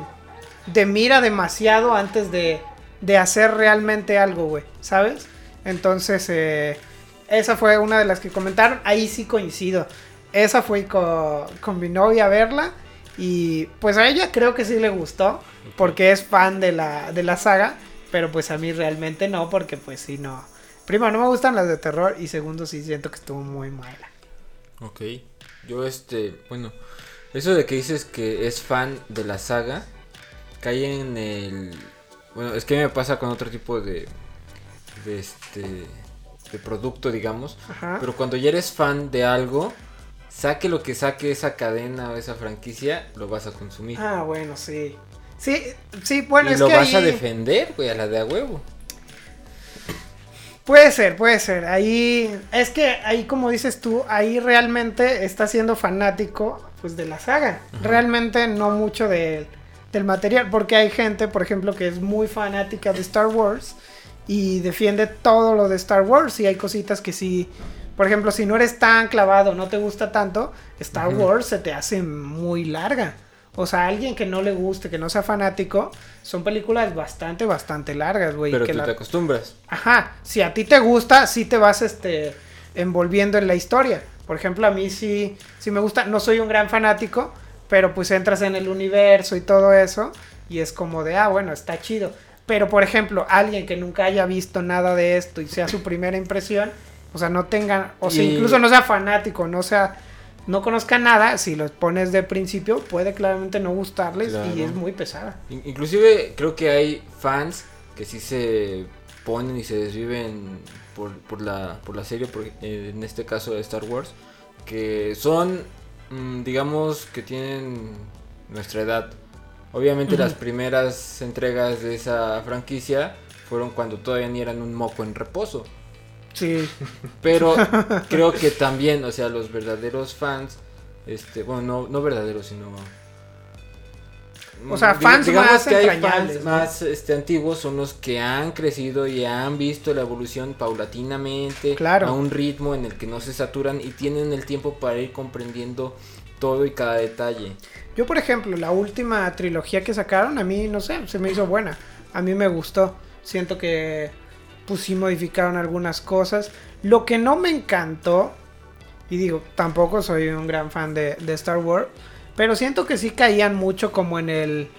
De mira demasiado antes de, de hacer realmente algo, güey, ¿sabes? Entonces, eh, esa fue una de las que comentaron. Ahí sí coincido. Esa fue con, con mi novia a verla. Y pues a ella creo que sí le gustó. Porque es fan de la, de la saga. Pero pues a mí realmente no, porque pues sí, no. Primero, no me gustan las de terror. Y segundo, sí siento que estuvo muy mala. Ok. Yo este, bueno, eso de que dices que es fan de la saga, cae en el... Bueno, es que me pasa con otro tipo de... De este... De producto, digamos. Ajá. Pero cuando ya eres fan de algo, saque lo que saque esa cadena o esa franquicia, lo vas a consumir. Ah, bueno, sí. Sí, sí, bueno, y es lo que vas a defender, güey, a la de a huevo. Puede ser, puede ser. Ahí, es que ahí como dices tú, ahí realmente está siendo fanático pues de la saga. Realmente no mucho de- del material, porque hay gente, por ejemplo, que es muy fanática de Star Wars y defiende todo lo de Star Wars y hay cositas que sí, por ejemplo, si no eres tan clavado, no te gusta tanto, Star. Wars se te hace muy larga. O sea, alguien que no le guste, que no sea fanático, son películas bastante, bastante largas, güey. Pero que tú la- te acostumbras. Ajá, si a ti te gusta, sí te vas este envolviendo en la historia. Por ejemplo, a mí sí, sí me gusta, no soy un gran fanático, pero pues entras en el universo y todo eso, y es como de, ah, bueno, está chido. Pero, por ejemplo, alguien que nunca haya visto nada de esto y sea su primera impresión, o sea, no tenga, o sea, Y- incluso no sea fanático, no sea, no conozca nada, si los pones de principio, puede claramente no gustarles y es muy pesada. In- Inclusive creo que hay fans que sí se ponen y se desviven por, por la, por la serie, por- eh, en este caso de Star Wars, que son, mm, digamos, que tienen nuestra edad. Obviamente las primeras entregas de esa franquicia fueron cuando todavía ni eran un moco en reposo. Sí, Pero creo que también, o sea, los verdaderos fans, este, bueno, no, no verdaderos, sino... O sea, Mm, fans digamos más que hay fans ¿no? más este, antiguos son los que han crecido y han visto la evolución paulatinamente Claro. a un ritmo en el que no se saturan y tienen el tiempo para ir comprendiendo todo y cada detalle. Yo, por ejemplo, la última trilogía que sacaron, a mí, no sé, se me hizo buena. A mí me gustó. Siento que, pues sí modificaron algunas cosas. Lo que no me encantó, y digo, tampoco soy un gran fan de, de Star Wars, pero siento que sí caían mucho como en el...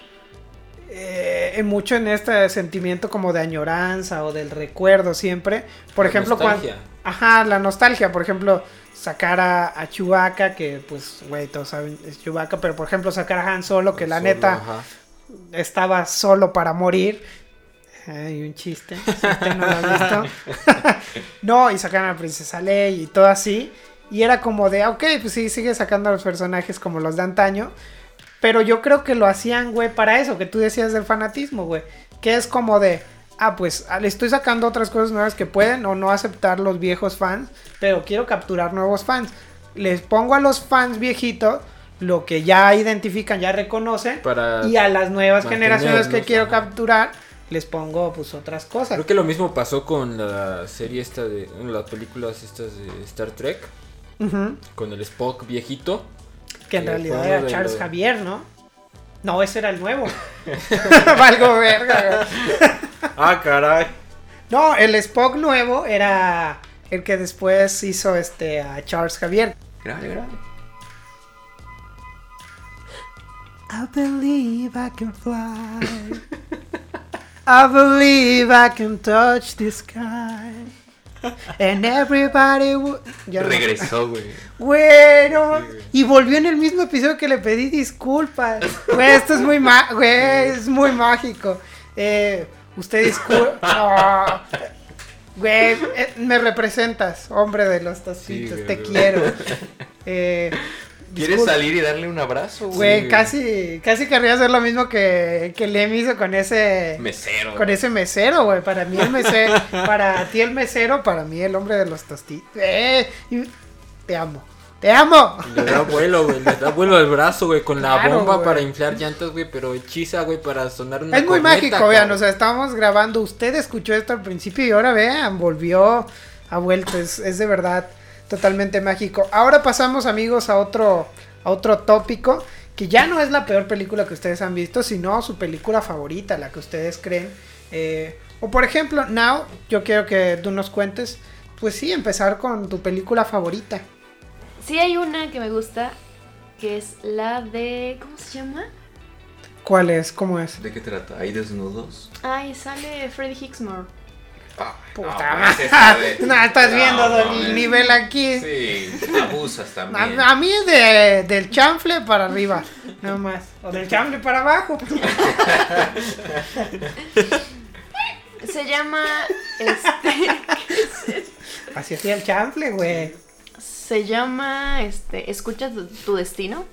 eh, en mucho en este sentimiento como de añoranza o del recuerdo siempre. Por La ejemplo, cuando... Ajá, la nostalgia, por ejemplo, sacar a, a Chewbacca, que pues, güey, todos saben, es Chewbacca, pero por ejemplo sacar a Han Solo, que la Solo, neta ajá. estaba solo para morir. Hay un chiste. si usted no lo ha visto. no, y sacaron a la princesa Ley y todo así. Y era como de, ok, pues sí, sigue sacando a los personajes como los de antaño. Pero yo creo que lo hacían, güey, para eso que tú decías del fanatismo, güey. Que es como de, ah, pues ah, le estoy sacando otras cosas nuevas que pueden o no aceptar los viejos fans, pero quiero capturar nuevos fans. Les pongo a los fans viejitos lo que ya identifican, ya reconocen. Para y a las nuevas generaciones que quiero capturar, les pongo pues otras cosas. Creo que lo mismo pasó con la serie esta de. las películas estas de Star Trek. Con el Spock viejito. Que en realidad era de Charles Javier, ¿no? No, ese era el nuevo. Valgo verga. Ah, caray. No, el Spock nuevo era el que después hizo este a Charles Javier. Grave, grave. I believe I can fly. I believe I can touch the sky. And everybody would... Ya. Regresó, güey. Güey, no, Y volvió en el mismo episodio que le pedí disculpas. Güey, esto es muy ma güey, es muy mágico. Eh, usted disculpa. No. Güey, eh, me representas, hombre de los tostitos, Sí, te quiero. Eh, ¿Quieres disculpa. salir y darle un abrazo, Güey, güey? casi, casi querría hacer lo mismo que, que Lem hizo con ese, Mesero. con ese mesero, güey. Para mí el mesero, para ti el mesero, para mí el hombre de los tostitos. Eh, te amo, te amo. Le da vuelo, güey. Le da vuelo al brazo, güey. Con la bomba güey. para inflar llantas, güey. Pero hechiza, güey, para sonar una Es muy corneta, mágico, vean, o sea, estábamos grabando, usted escuchó esto al principio y ahora vean, volvió, ha vuelto, es, es de verdad totalmente mágico. Ahora pasamos, amigos, a otro, a otro tópico, que ya no es la peor película que ustedes han visto, sino su película favorita, la que ustedes creen. Eh, o por ejemplo, Now, yo quiero que tú nos cuentes, pues sí, empezar con tu película favorita. Sí hay una que me gusta, que es la de... ¿Cómo se llama? ¿Cuál es? ¿Cómo es? ¿De qué trata? ¿Hay desnudos? Ay, sale Freddie Hicksmore. Ah, Puta no, madre. No, estás No, viendo el nivel aquí. Sí, abusas también. A, a mí es de, del chanfle para arriba, nada más. O del chanfle para abajo. Se llama... Este... Así hacía el chanfle, güey. se llama... Este... ¿Escucha tu, tu destino?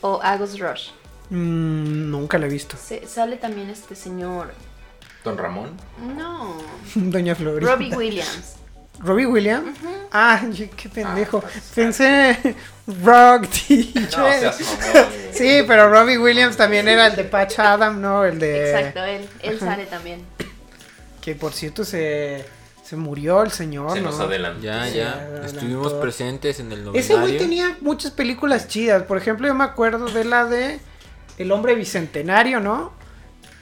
O Agus Rush. Mm, nunca lo he visto. Se- sale también este señor... Don Ramón. No. Doña Florinda. Robbie Williams. Robbie Williams. Ah, yo- qué pendejo. Ah, pues, Pensé Rock DJ. No sí, pero Robbie Williams también era el de Patch Adam, ¿no? El de. Exacto, él. Él sale también. Que por cierto se, se murió el señor, Se ¿no? nos adelantó. Ya, ya. adelantó. Estuvimos presentes en el Ese güey novenario. tenía muchas películas chidas. Por ejemplo, yo me acuerdo de la de El hombre bicentenario, ¿no?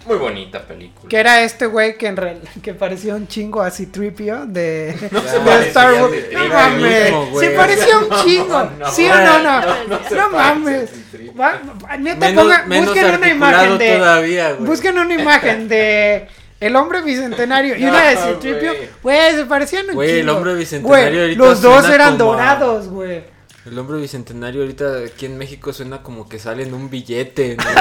Muy bonita película. Que era este güey que en real, que parecía un chingo así tripio de, se de parecía Star Wars. de No mames, mismo, se parecía un chingo. No, ¿Sí o no? No, no, no, no mames. Va- neta, Menos, ponga- menos busquen una imagen de. todavía, güey. Busquen una imagen de El hombre bicentenario y No, una de Citripio. güey. Güey, se parecían un Güey, el chingo. hombre bicentenario ahorita los dos eran como dorados, güey. El hombre bicentenario ahorita aquí en México suena como que sale en un billete. ¿no?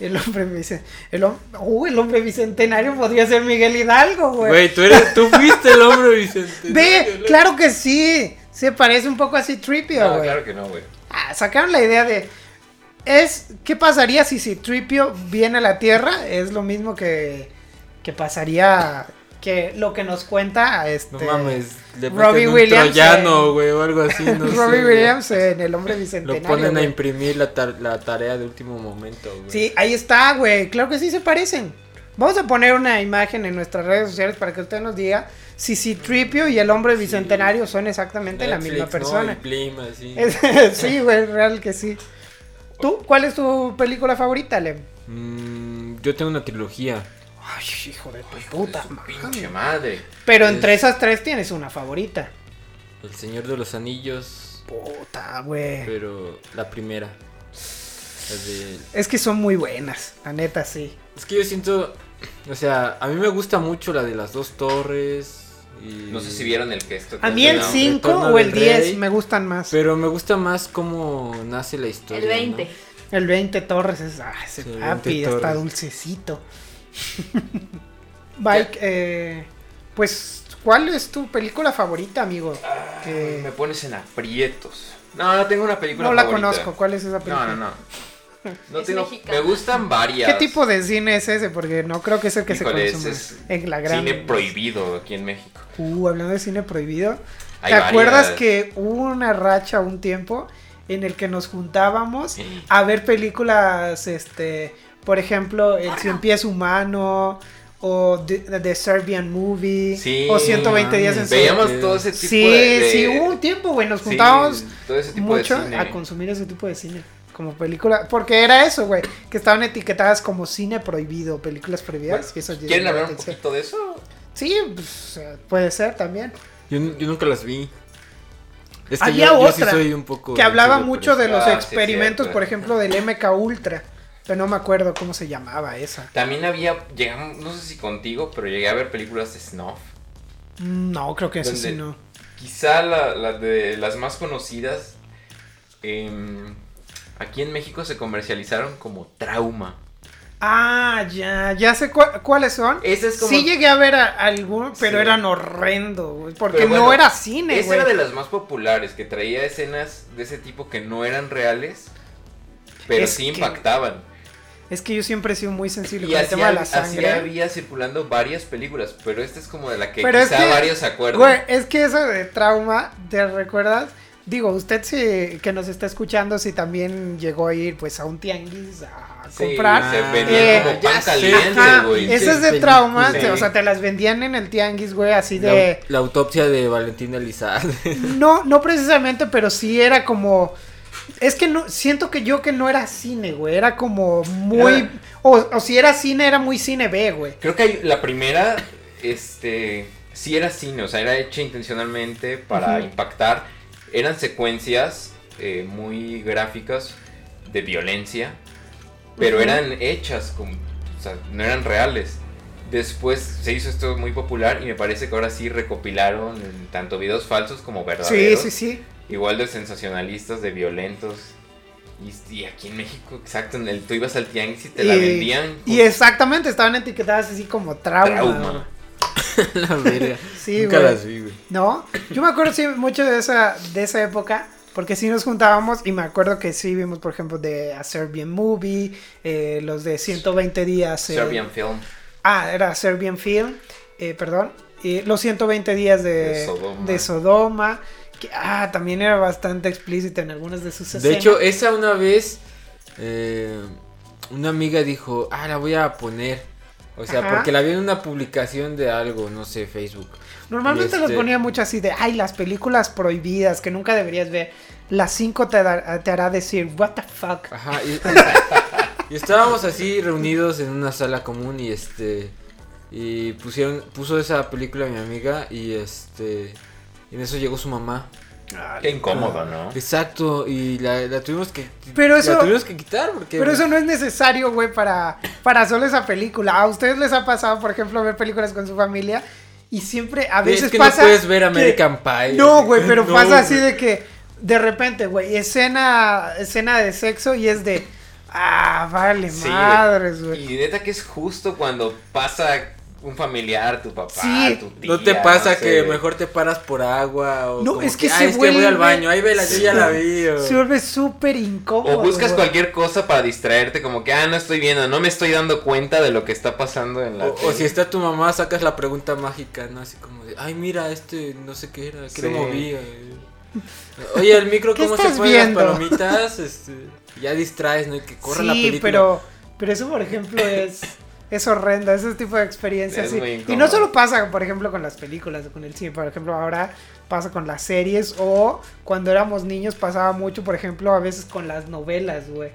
El hombre bicentenario. Hom- uh, el hombre bicentenario podría ser Miguel Hidalgo, güey. Güey, tú, eres, tú fuiste el hombre bicentenario. Ve, claro que sí. Se parece un poco a Citripio, No, güey. claro que no, güey. Ah, sacaron la idea de. Es. ¿Qué pasaría si Citripio viene a la Tierra? Es lo mismo que. Que pasaría. Que lo que nos cuenta este. No mames, le Robbie un Williams, troyano, güey, o algo así, no sé, Robbie. Williams en El Hombre Lo Bicentenario. ponen a imprimir la, tar- la tarea de último momento, güey. Sí, ahí está, güey. Claro que sí se parecen. Vamos a poner una imagen en nuestras redes sociales para que usted nos diga si Citripio y el Hombre Bicentenario son exactamente la misma ¿no? persona. Así. Es- sí, güey, real que sí. ¿Tú? ¿Cuál es tu película favorita, Lem? Mm, yo tengo una trilogía. Ay, hijo de tu puta madre. pinche madre. Pero Es- entre esas tres tienes una favorita. El Señor de los Anillos, Puta, güey. pero la primera. La de- Es que son muy buenas, la neta, sí. Es que yo siento, o sea, a mí me gusta mucho la de las dos torres. Y... No sé si vieron el que esto. A mí el no, 5 Retorno o el del 10 Rey. me gustan más. Pero me gusta más cómo nace la historia. El 20. ¿no? El 20 Torres es. Ah, ese Sí, papi, 20 está dulcecito. Mike, eh, pues, ¿cuál es tu película favorita, amigo? Me pones en aprietos. No, no tengo una película no la favorita. conozco, ¿cuál es esa película? No, no, no. No Es tengo, me gustan varias. ¿Qué tipo de cine es ese? Porque no creo que es el que Híjole, se consume es en la gran... Cine prohibido aquí en México. Uh, hablando de cine prohibido. Hay ¿Te acuerdas que hubo una racha un tiempo en el que nos juntábamos a ver películas, este, por ejemplo, El Cien Pies Humano o The, The Serbian Movie Sí, o 120 días en Veíamos todo ese tipo Sí, de, de- sí, hubo un tiempo, güey, nos sí, juntábamos todo ese tipo mucho de cine. a consumir ese tipo de cine. Como película, porque era eso, güey, que estaban etiquetadas como cine prohibido, películas prohibidas. eso ¿Quieren hablar un poquito de eso? Sí, pues, eh, puede ser también. Yo, yo nunca las vi. Es que Había yo, yo sí otra soy un poco que hablaba mucho de los Ah, sí, experimentos, por ejemplo, del MK Ultra. Pero no me acuerdo cómo se llamaba esa. También había, llegamos, no sé si contigo, pero llegué a ver películas de snuff. Mm, No, creo que eso sí no. Quizá la, la de las más conocidas em, aquí en México se comercializaron como trauma. Ah, ya, ya sé cuáles son. Ese es como... Sí llegué a ver a, algún, pero Sí. eran horrendos, güey, porque no era cine, Esa güey. era de las más populares, que traía escenas de ese tipo que no eran reales, pero Es sí impactaban. Es que yo siempre he sido muy sensible Y con el tema de la hab- así sangre. había circulando varias películas, pero esta es como de la que Pero es quizá que, varios se acuerdan. Güey, es que eso de trauma, ¿te recuerdas? Digo, usted si, que nos está escuchando, si también llegó a ir pues a un tianguis a Sí, comprar. se vendían Eh, como pan caliente, güey. esas de trauma, o sea, te las vendían en el tianguis, güey, así La, de... la autopsia de Valentina Elizalde. No, no precisamente, pero sí era como... Es que no, siento que yo que no era cine, güey, era como muy... Era- O, o si era cine, era muy cine B, güey. Creo que hay- la primera, este, sí era cine, o sea, era hecha intencionalmente para impactar. Eran secuencias eh, muy gráficas de violencia, pero eran hechas, como, o sea, no eran reales. Después se hizo esto muy popular y me parece que ahora sí recopilaron tanto videos falsos como Sí, verdaderos. sí, sí. Igual de sensacionalistas, de violentos. Y, y aquí en México, exacto, en el, tú ibas al tianguis y te la vendían. Y exactamente, estaban etiquetadas así como trauma. Trauma. la verga. Sí, Nunca güey. las vi, güey. ¿No? Yo me acuerdo sí mucho de esa, de esa época. Porque sí nos juntábamos y me acuerdo que sí vimos, por ejemplo, de A Serbian Movie, eh, los de 120 días. eh, Serbian Film. Ah, era Serbian Film, eh, perdón. Los 120 días de, De Sodoma. de Sodoma, Que, ah, también era bastante explícita en algunas de sus escenas. De hecho, esa una vez, eh, una amiga dijo, ah, la voy a poner. O sea, Ajá. porque la vi en una publicación de algo, no sé, Facebook. Normalmente los este- ponía mucho así de, ay, las películas prohibidas que nunca deberías ver. Las 5 te, da- te hará decir, what the fuck. Ajá, y, y estábamos así reunidos en una sala común y este y pusieron puso esa película mi amiga y este y en eso llegó su mamá. Qué incómodo, ¿no? Exacto, y la, la tuvimos que Pero eso- la tuvimos que quitar porque Pero eso no es necesario, güey, para, para solo esa película. ¿A ustedes les ha pasado, por ejemplo, ver películas con su familia? Y siempre, a veces es que pasa... no puedes ver que- American Pie. No, güey, pero No, pasa así de que de repente, güey, escena, escena de sexo y es de... Ah, vale, Sí, madres, güey. Y neta que es justo cuando pasa un familiar, tu papá, Sí. tu tía. ¿No te pasa no sé, que mejor te paras por agua o No, como es que "Ah, se es que voy al vuelve- baño, ahí vela, yo ya la vi. o- Se vuelve súper incómodo. O buscas güey. cualquier cosa para distraerte, como que, ah, no estoy viendo, no me estoy dando cuenta de lo que está pasando en la O, o si está tu mamá, sacas la pregunta mágica, ¿no? Así como de, ay, mira, este, no sé qué era, que Sí. lo movía. Oye, el micro, ¿Qué ¿cómo se viendo? las palomitas? Este, ya distraes, ¿no? Y que corre la Sí, película. pero, pero eso, por ejemplo, es, es horrendo, ese tipo de experiencias. Es sí. muy Y no solo pasa, por ejemplo, con las películas o con el cine, por ejemplo, ahora pasa con las series o cuando éramos niños pasaba mucho, por ejemplo, a veces con las novelas, güey.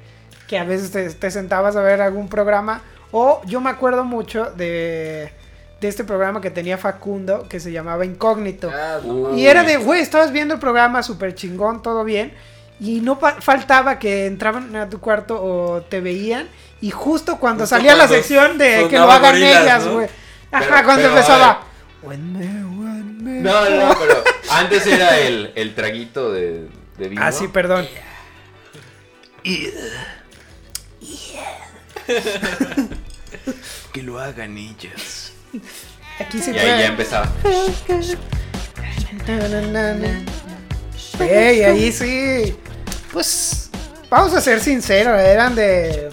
Que a veces te, te sentabas a ver algún programa o yo me acuerdo mucho de, de este programa que tenía Facundo que se llamaba Incógnito. Ah, no. Y era de, güey, estabas viendo el programa súper chingón, todo bien. Y no faltaba que entraban a tu cuarto o te veían. Y justo cuando Justo salía la sección de que lo hagan ellas, ¿no? güey. Ajá, cuando pero, empezaba. "When me, when me". No, no, pero antes era el, el traguito de, de vino. Ah, sí, perdón. Que lo hagan ellas. Aquí sí Y ahí ya empezaba. Ey, ahí sí. Pues vamos a ser sinceros, eran de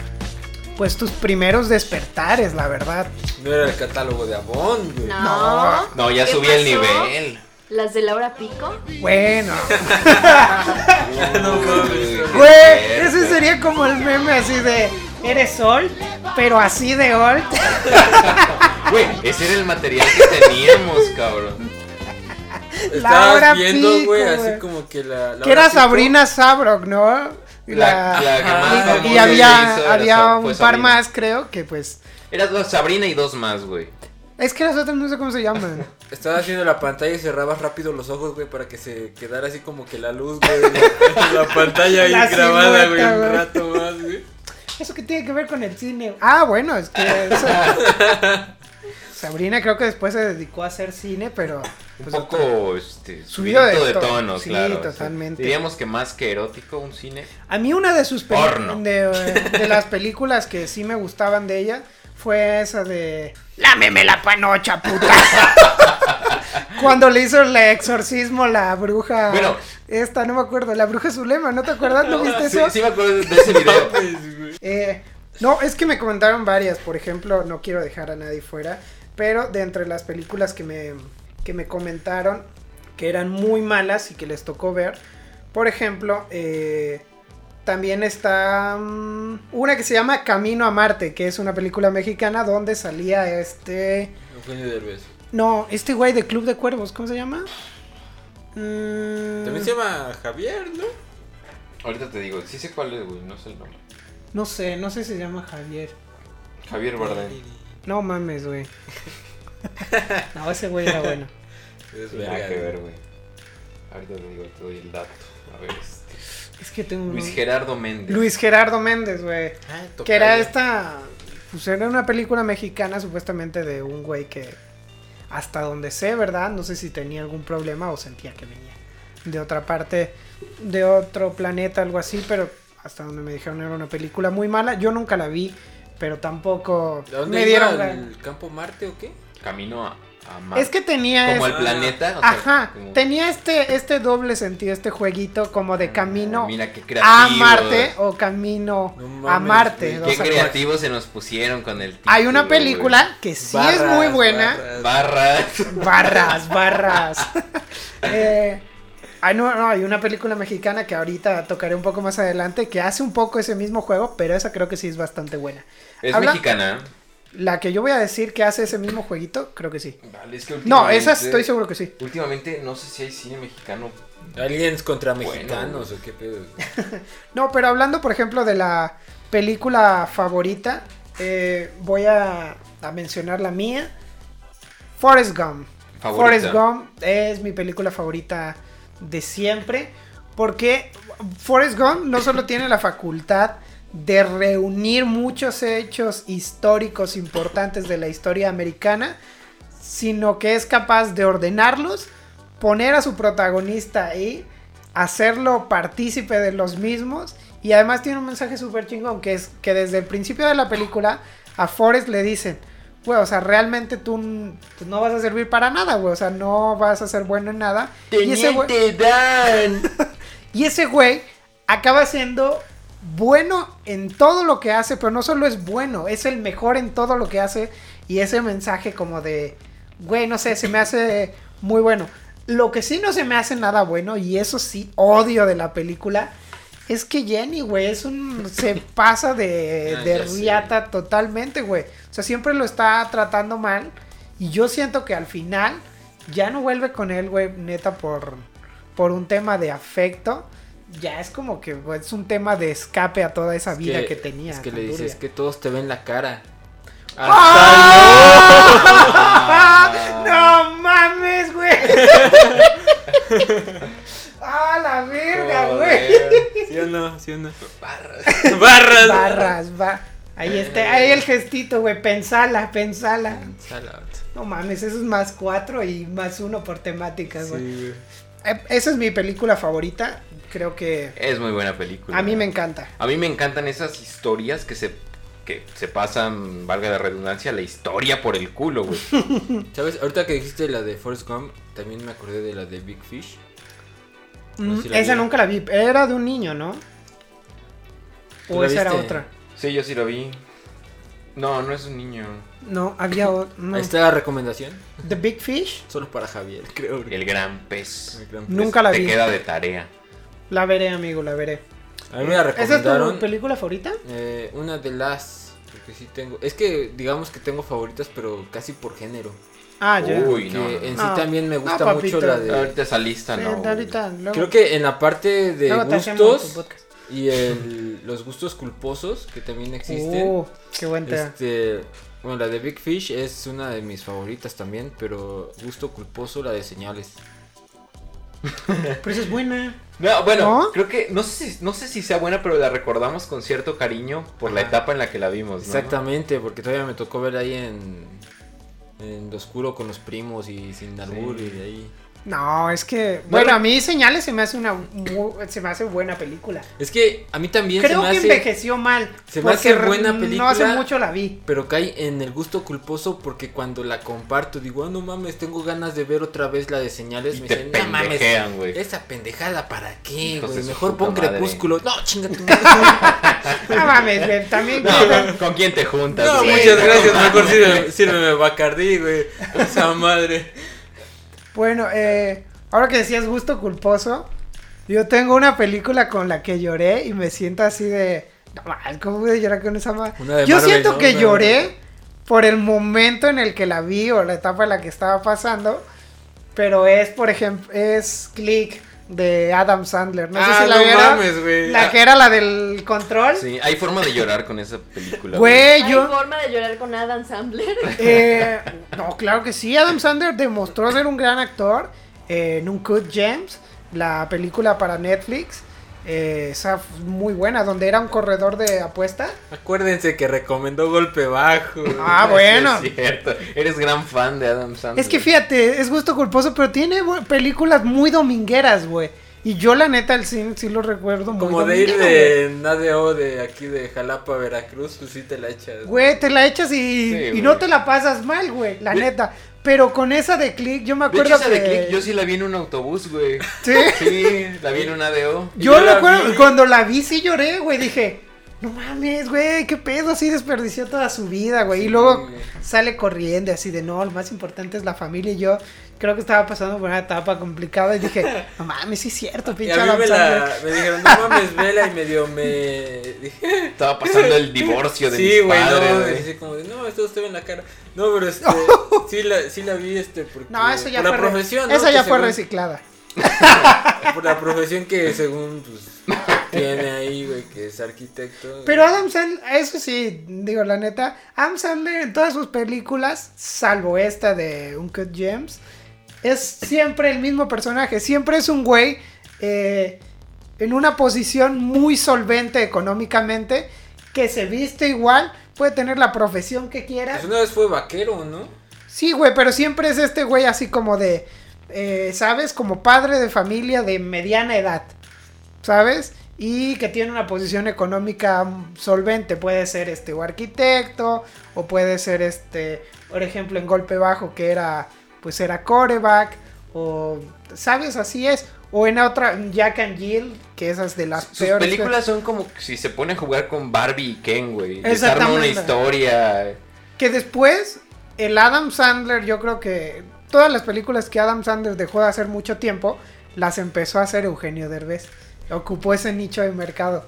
pues tus primeros despertares, la verdad. No era el catálogo de Avon, güey. No. No, ya ¿Qué subí el nivel. Las de Laura Pico. Bueno, No güey, ese sería como el meme así de eres Sol, pero así de old. Güey, ese era el material que teníamos, cabrón. Laura Estabas viendo, Pico, güey, así como que la. Que era Pico- Sabrina Sabrok, ¿no? Y La- la que más y- había, hizo había un par Sabrina. más, creo, que pues... Era dos Sabrina y dos más, güey. Es que las otras no sé cómo se llaman. Estabas viendo la pantalla y cerrabas rápido los ojos, güey, para que se quedara así como que la luz, güey. La, la pantalla ahí La grabada, güey, un rato más, güey. ¿Eso qué tiene que ver con el cine? Ah, bueno, es que... eso- Sabrina creo que después se dedicó a hacer cine, pero... Un pues, poco, este, Subido de de, to- tono, sí, claro. totalmente. diríamos que más que erótico, un cine. A mí una de sus Porno. películas, de, de las películas que sí me gustaban de ella, fue esa de... Lámeme la panocha, puta. Cuando le hizo el exorcismo la bruja... Bueno. Esta, no me acuerdo, la bruja Zulema, ¿no te acuerdas? ¿No viste Sí, eso? sí me acuerdo de ese video. Eh, no, es que me comentaron varias, por ejemplo, no quiero dejar a nadie fuera, pero de entre las películas que me, que me comentaron que eran muy malas y que les tocó ver, por ejemplo, eh, también está mm, una que se llama Camino a Marte, que es una película mexicana donde salía este... Eugenio Derbez. No, este güey de Club de Cuervos, ¿cómo se llama? Mm, También se llama Javier, ¿no? Ahorita te digo, sí sé cuál es, güey, no sé el nombre. No sé, no sé si se llama Javier. Javier Bardem. No mames, güey. No, ese güey era bueno. Es verga, que ver, güey. Ahorita te digo, te doy el dato. A ver, este. Es que tengo un Luis. Gerardo Méndez. Luis Gerardo Méndez, güey. Ah, Que era esta. Pues era una película mexicana, supuestamente, de un güey que. Hasta donde sé, ¿verdad? No sé si tenía algún problema o sentía que venía de otra parte, de otro planeta, algo así, pero hasta donde me dijeron era una película muy mala. Yo nunca la vi, pero tampoco ¿De dónde me iba? dieron la- ¿El campo Marte o qué? Camino a, a Marte. Es que tenía. Como es- el planeta. o sea, Ajá, como- tenía este, este doble sentido, este jueguito como de camino Mira qué a. Marte o camino No a Marte. güey, o Qué sea, creativos se nos pusieron con el Hay una título, película que sí es muy buena. barras. Barras. Barras, barras. Eh, hay, no, no, hay una película mexicana que ahorita tocaré un poco más adelante que hace un poco ese mismo juego, pero esa creo que sí es bastante buena. Es Habla- mexicana. La que yo voy a decir que hace ese mismo jueguito, creo que sí. Vale, es que No, últimamente- esa estoy seguro que sí. Últimamente no sé si hay cine mexicano. Aliens contra Bueno, mexicanos o qué pedo. No, pero hablando, por ejemplo, de la película favorita, eh, voy a, a mencionar la mía. Forrest Gump. Favorita. Forrest Gump es mi película favorita de siempre. Porque Forrest Gump no solo tiene la facultad de reunir muchos hechos históricos importantes de la historia americana, sino que es capaz de ordenarlos, poner a su protagonista ahí, hacerlo partícipe de los mismos y además tiene un mensaje súper chingón que es que desde el principio de la película a Forrest le dicen, güey, o sea, realmente tú pues, no vas a servir para nada, güey, o sea, no vas a ser bueno en nada. Y ese güey, Teniente Dan. y ese güey acaba siendo bueno en todo lo que hace, pero no solo es bueno, es el mejor en todo lo que hace. Y ese mensaje como de, güey, no sé, se me hace muy bueno. Lo que sí no se me hace nada bueno, y eso sí odio de la película, es que Jenny, güey, es un... se pasa de, Ah, de sé. riata totalmente, güey. O sea, siempre lo está tratando mal. Y yo siento que al final ya no vuelve con él, güey, neta, por, por un tema de afecto. Ya es como que es un tema de escape a toda esa Es vida que, tenía. Es que le dices turbia. que todos te ven la cara. ¡No mames, güey! ¡Ah, la verga, güey! ¿Sí o no? ¿Sí o no? Barras. Barras. Barras, va. Ahí está, ahí el gestito, güey. Pensala, pensala. Salad. No mames, eso es más cuatro y más uno por temática, güey. Sí, Eh, Esa es mi película favorita. Creo que Es muy buena película. a mí me encanta. A mí me encantan esas historias que se que se pasan, valga la redundancia, la historia por el culo, güey. ¿Sabes? Ahorita que dijiste la de Forrest Gump, también me acordé de la de Big Fish. Mm, la esa vi. nunca la vi. Era de un niño, ¿no? ¿Tú O la esa era viste? otra. Sí, yo sí lo vi. No, no es un niño. No, había otra. No. Ahí está la recomendación. The Big Fish. Solo para Javier, creo. El gran pez. El gran Nunca la Te vi. queda de tarea. La veré, amigo, la veré. A mí me la ¿Esa es recomendaron. tu película favorita? eh, una de las. Porque sí tengo. Es que digamos que tengo favoritas, pero casi por género. Ah, ya. Uy, Que no. en No. sí también me gusta papito. mucho la de. Ahorita esa lista, Sí, no. güey. ahorita, luego- Creo que en la parte de luego gustos y el, los gustos culposos que también existen. Uh, qué buen tema. Este, bueno, la de Big Fish es una de mis favoritas también, pero gusto culposo la de señales. Pero esa es buena. No, bueno, ¿No? creo que no sé, si- no sé si sea buena, pero la recordamos con cierto cariño por la etapa en la que la vimos, ¿no? Exactamente, porque todavía me tocó ver ahí en, en lo oscuro con los primos y sin albur y de ahí. No, es que. Bueno, Bueno. a mí Señales se me hace una. mu- se me hace buena película. Es que a mí también Creo se me que hace, envejeció mal. se me hace buena No película. hace mucho la vi. pero cae en el gusto culposo porque cuando la comparto digo, ah, no mames, tengo ganas de ver otra vez la de señales. Y me te dicen, no mames, güey. esa pendejada para qué, güey, mejor pon madre. crepúsculo. No, chinga tu madre. No mames, güey, también. No, ¿con, con quién te juntas? No, muchas gracias, mejor sírveme, sírveme Bacardí, güey. Esa madre. Bueno, eh, ahora que decías gusto culposo, yo tengo una película con la que lloré y me siento así de. No ¿cómo voy a llorar con esa madre? Yo Marvel, siento ¿no? que lloré por el momento en el que la vi o la etapa en la que estaba pasando. Pero es, por ejemplo, es Click de Adam Sandler. No sé ah, si la no vieron. mames, güey. La que era la del control. Sí, hay forma de llorar con esa película. Güey, Hay yo. forma de llorar con Adam Sandler. Eh, no, claro que sí. Adam Sandler demostró ser un gran actor eh, en Uncut Gems, la película para Netflix. Eh, esa muy buena, donde era un corredor de apuesta. Acuérdense que recomendó golpe bajo. Ah, bueno. Es cierto. Eres gran fan de Adam Sandler. Es que fíjate, es gusto culposo, pero tiene películas muy domingueras, güey. Y yo la neta el sí, sí lo recuerdo muy Como de ir de Nadeo de aquí de Jalapa Veracruz, pues sí te la echas. Güey, te la echas y, Sí, y güey. no te la pasas mal, güey, la neta. Pero con esa de click, yo me De acuerdo hecho, esa que... de Click, yo sí la vi en un autobús, güey. Sí. Sí, la vi en una ADO. Yo Yo la recuerdo, vi. cuando la vi sí lloré, güey, dije, no mames, güey, qué pedo, así desperdició toda su vida, güey. y Sí, luego güey. sale corriendo así de, no, lo más importante es la familia y yo creo que estaba pasando por una etapa complicada y dije, no mames, sí es cierto, Y pinche a mí Adam me, la, Sandler". me dijeron, no mames, vela y medio me... Dije, Estaba pasando el divorcio de sí, mis güey, padres, no, güey. como no, esto usted ve en la cara. No, pero este, sí la, sí la vi, este, porque... No, eso ya por fue, la profesión, ¿no? esa Que ya fue según- reciclada. Por la profesión que según, pues, tiene ahí, güey, que es arquitecto. Pero Adam Sandler, eso sí, digo la neta, Adam Sandler en todas sus películas, salvo esta de Uncut Gems, es siempre el mismo personaje, siempre es un güey eh, en una posición muy solvente económicamente, que se viste igual, puede tener la profesión que quiera. Pues una vez fue vaquero, ¿no? Sí, güey, pero siempre es este güey así como de, eh, ¿sabes? Como padre de familia de mediana edad, ¿sabes? Y que tiene una posición económica solvente. Puede ser este o arquitecto, o puede ser este, por ejemplo, en golpe bajo que era, pues era coreback, o, ¿sabes? Así es. O en otra, Jack and Jill, que esas de las Sus peores. películas son como si se pone a jugar con Barbie y Ken, güey. Les arma una historia. Que después, el Adam Sandler, yo creo que todas las películas que Adam Sandler dejó de hacer mucho tiempo, las empezó a hacer Eugenio Derbez. Ocupó ese nicho de mercado.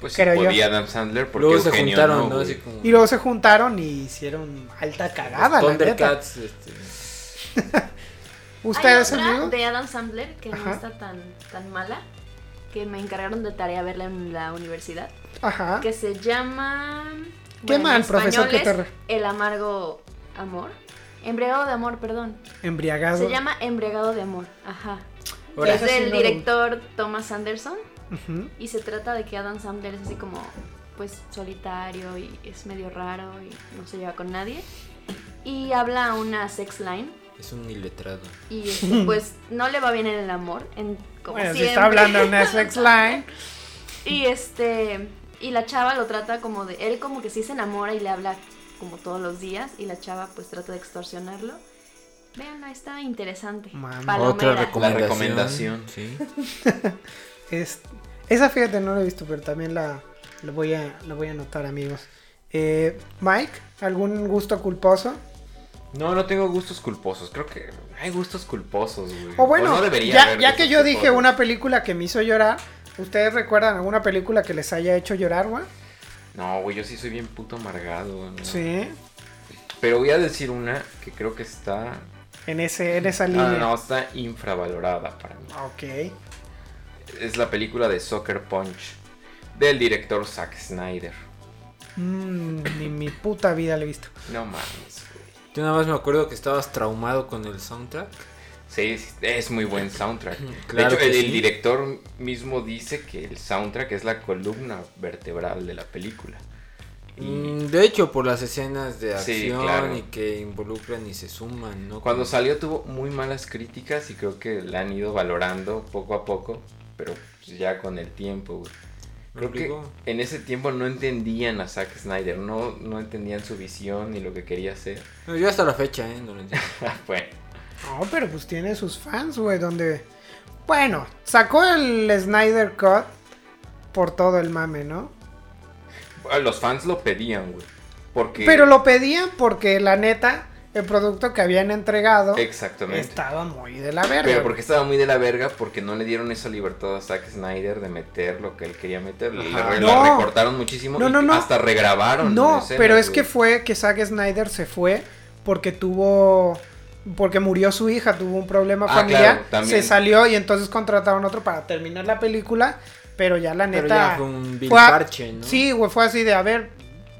Pues sí Creo yo. podía Adam Sandler porque Luego se Eugenio juntaron, no, ¿no? güey. Así como... Y luego se juntaron y hicieron alta cagada, la neta. Thundercats, este... ¿Ustedes, Hay otra amigos? de Adam Sandler que Ajá. no está tan, tan mala, que me encargaron de tarea verla en la universidad, Ajá. que se llama... Qué mal, profesor, español que te El amargo amor. Embriagado de amor, perdón. Embriagado. Se llama Embriagado de amor, ajá. Ahora, es sí del lo- director Thomas Anderson Ujú. y se trata de que Adam Sandler es así como pues solitario y es medio raro y no se lleva con nadie y habla una sex line Es un iletrado. y este, pues no le va bien en el amor en como Bueno, si siempre. está hablando de una sex line. y este Y la chava lo trata como de. Él como que sí se enamora y le habla como todos los días. Y la chava pues trata de extorsionarlo. Veanla, está interesante. Otra La recomendación. recomendación. Sí. Es, esa fíjate, no la he visto, pero también la, la voy, a, la voy a anotar, amigos. Eh, Mike, ¿algún gusto culposo? No, no tengo gustos culposos. Creo que hay gustos culposos, güey. O bueno, no debería ya, haber ya que yo dije una película que me hizo llorar, ¿ustedes recuerdan alguna película que les haya hecho llorar, güey? No, güey, yo sí soy bien puto amargado. ¿no? Sí, Pero voy a decir una que creo que está. en, ese, en esa No, línea. no, no, está infravalorada para mí. Ok. Es la película de Soccer Punch del director Zack Snyder. Mm, ni mi puta vida la he visto. No mames. Yo nada más me acuerdo que estabas traumado con el soundtrack. Sí, es muy buen soundtrack. Claro de hecho, el, director mismo dice que el soundtrack es la columna vertebral de la película. Y Mm, De hecho, por las escenas de Sí, acción claro. y que involucran y se suman, ¿no? cuando salió tuvo muy malas críticas y creo que la han ido valorando poco a poco, pero pues ya con el tiempo, güey. Creo que en ese tiempo no entendían a Zack Snyder, no, no entendían su visión ni lo que quería hacer. No, yo hasta la fecha, ¿eh? No lo entiendo. bueno, No, pero pues tiene sus fans, güey, donde... Bueno, sacó el Snyder Cut por todo el mame, ¿no? los fans lo pedían, güey. Porque... Pero lo pedían porque la neta, el producto que habían entregado Exactamente. estaba muy de la verga. Pero porque estaba muy de la verga, porque no le dieron esa libertad a Zack Snyder de meter lo que él quería meter. Le, No. recortaron muchísimo No, y no, no. hasta regrabaron. No, pero es güey. que fue que Zack Snyder se fue porque tuvo... Porque murió su hija, tuvo un problema Ah, familiar, claro, se salió y entonces contrataron otro para terminar la película, pero ya la neta... Pero ya fue un vil fue a- parche, ¿no? Sí, güey, fue así de, a ver,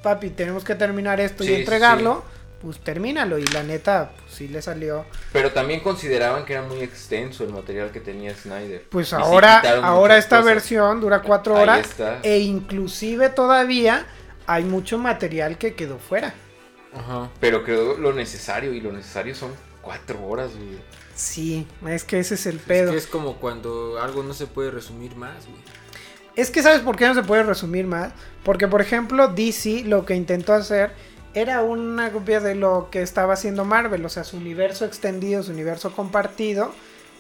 papi, tenemos que terminar esto Sí, y sí, entregarlo, pues termínalo. Y la neta, pues sí le salió. Pero también consideraban que era muy extenso el material que tenía Snyder. Pues Y ahora, ahora esta cosas. versión dura cuatro Ahí horas está. e inclusive todavía hay mucho material que quedó fuera. Ajá. Pero creo lo necesario, y lo necesario son cuatro horas, güey. Sí, es que ese es el Es pedo. que Es es como cuando algo no se puede resumir más, güey. que, ¿sabes por qué no se puede resumir más? Porque, por ejemplo, DC lo que intentó hacer era una copia de lo que estaba haciendo Marvel, o sea, su universo extendido, su universo compartido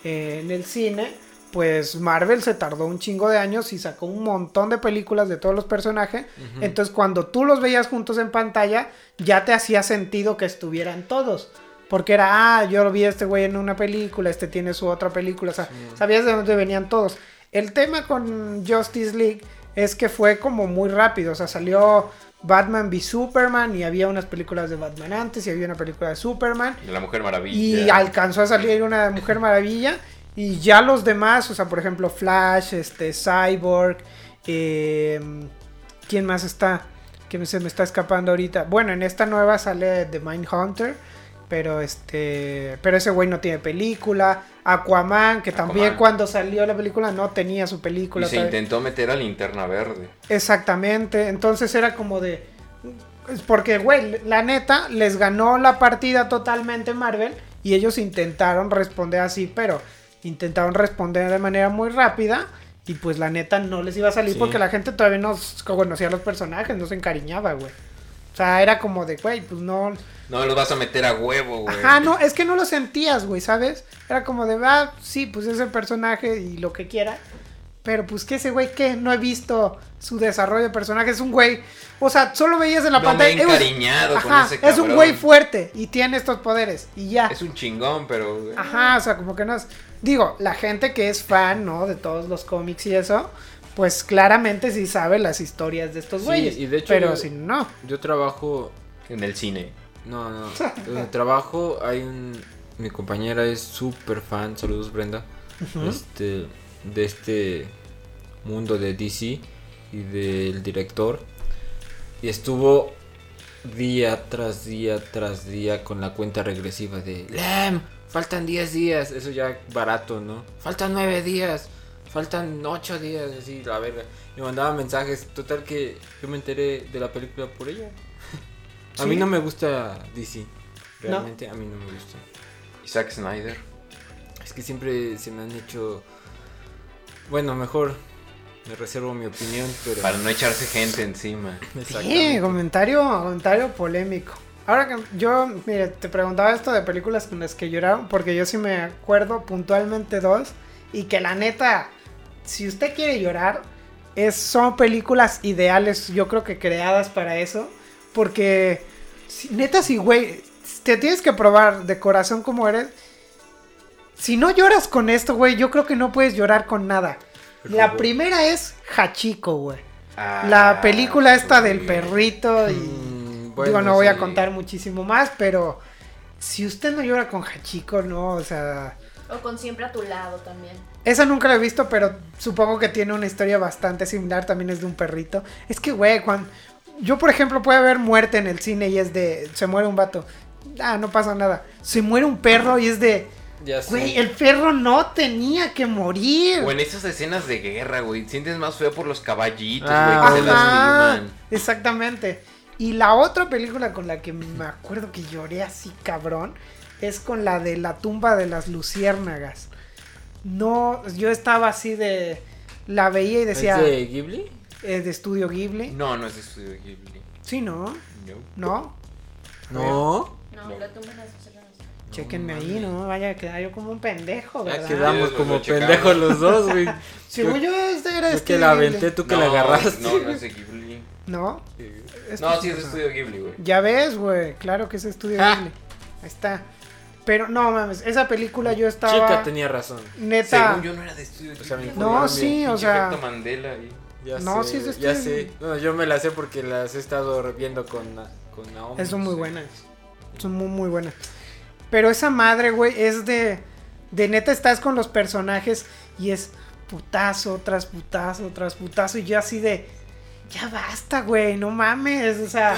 eh, en el cine. Pues Marvel se tardó un chingo de años y sacó un montón de películas de todos los personajes. Entonces, cuando tú los veías juntos en pantalla, ya te hacía sentido que estuvieran todos. Porque era, ah, yo lo vi a este güey en una película, este tiene su otra película. O sea, sabías de dónde venían todos. El tema con Justice League es que fue como muy rápido. O sea, salió Batman v Superman y había unas películas de Batman antes y había una película de Superman. De la Mujer Maravilla. Y alcanzó a salir una de Mujer Maravilla. Y ya los demás, o sea, por ejemplo, Flash, este, Cyborg, eh, ¿quién más está? Que se me está escapando ahorita. Bueno, en esta nueva sale The Mindhunter, pero este, pero ese güey no tiene película. Aquaman, que también cuando salió la película no tenía su Y película. se todavía. intentó meter a Linterna Verde. Exactamente, entonces era como de... Porque, güey, la neta, les ganó la partida totalmente Marvel y ellos intentaron responder así, pero intentaron responder de manera muy rápida y pues la neta no les iba a salir Sí. porque la gente todavía no conocía a los personajes, no se encariñaba, güey. O sea, era como de, güey, pues no... No los vas a meter a huevo, güey. Ajá, no, es que no lo sentías, güey, ¿sabes? Era como de, ah, sí, pues ese personaje y lo que quiera. Pero pues que ese güey que no he visto su desarrollo de personaje, es un güey, o sea, solo veías en la No me pantalla. eh, güey, encariñado con Ajá, ese es un güey fuerte y tiene estos poderes y ya. Es un chingón, pero. güey, Ajá, o sea, como que no es. Digo, la gente que es fan, ¿no? De todos los cómics y eso, pues claramente sí sabe las historias de estos Sí, güeyes. y de hecho pero yo- si no. Yo trabajo. En el cine. No, no. Donde trabajo hay un. Mi compañera es súper fan. Saludos, Brenda. Este. De este mundo de DC y del director. Y estuvo día tras día tras día con la cuenta regresiva de Lem, faltan 10 días. Eso ya barato, ¿no? Faltan 9 días. Faltan 8 días. Así, la verga. Me mandaba mensajes. Total que yo me enteré de la película por ella. A mí no me gusta DC. Realmente a mí no me gusta. Isaac Snyder. Es que siempre se me han hecho. Bueno, mejor me reservo mi opinión, pero... Para no echarse gente encima. Sí, comentario, comentario polémico. Ahora que yo, mire, te preguntaba esto de películas con las que lloraron, porque yo sí me acuerdo puntualmente dos, y que la neta, si usted quiere llorar, es, son películas ideales, yo creo que creadas para eso, porque si- neta, si güey, te tienes que probar de corazón como eres, si no lloras con esto, güey, yo creo que no puedes llorar con nada. La primera es Hachiko, güey. Ah, La película esta del perrito y... Mm, digo, bueno, no voy a contar muchísimo más, pero si usted no llora con Hachiko, no, o sea... O con siempre a tu lado también. Esa nunca la he visto, pero supongo que tiene una historia bastante similar, también es de un perrito. Es que, güey, cuando... Yo, por ejemplo, puede haber muerte en el cine y es de... Se muere un vato. Ah, no pasa nada. Se muere un perro y es de... Ya sé. Güey, el perro no tenía que morir. O en esas escenas de guerra, güey. Sientes más feo por los caballitos, Ah, güey, que se lastiman. exactamente. Y la otra película con la que me acuerdo que lloré así cabrón es con la de la tumba de las luciérnagas. No, yo estaba así de... La veía y decía... ¿Es de Ghibli? Eh, de estudio Ghibli. No, no es de estudio Ghibli. Sí, ¿no? No. ¿No? No. No, No. la tumba de. Chéquenme ahí, ¿no? Vaya a quedar yo como un pendejo, Ya ¿verdad? quedamos Sí, como lo pendejos los dos, güey. Según yo, este era Yo que la Ghibli. aventé, tú que no, la agarraste. No, no es de Ghibli. ¿No? Es No, sí es de estudio Ghibli, güey. Ya ves, güey. Claro que es estudio Ah. Ghibli. Ahí está. Pero no mames, esa película yo estaba. Chica tenía razón. Neta. Según yo no era de estudio O sea, Ghibli. No, sí, o sea. Mandela ahí. Ya No, sé, sí es de Ya estudio sé. No, yo me la sé porque las he estado viendo con, con Naomi. Son muy Sí. buenas. Son muy, muy buenas. Pero esa madre, güey, es de. De neta estás con los personajes y es putazo tras putazo tras putazo. Y yo así de. Ya basta, güey, no mames. O sea.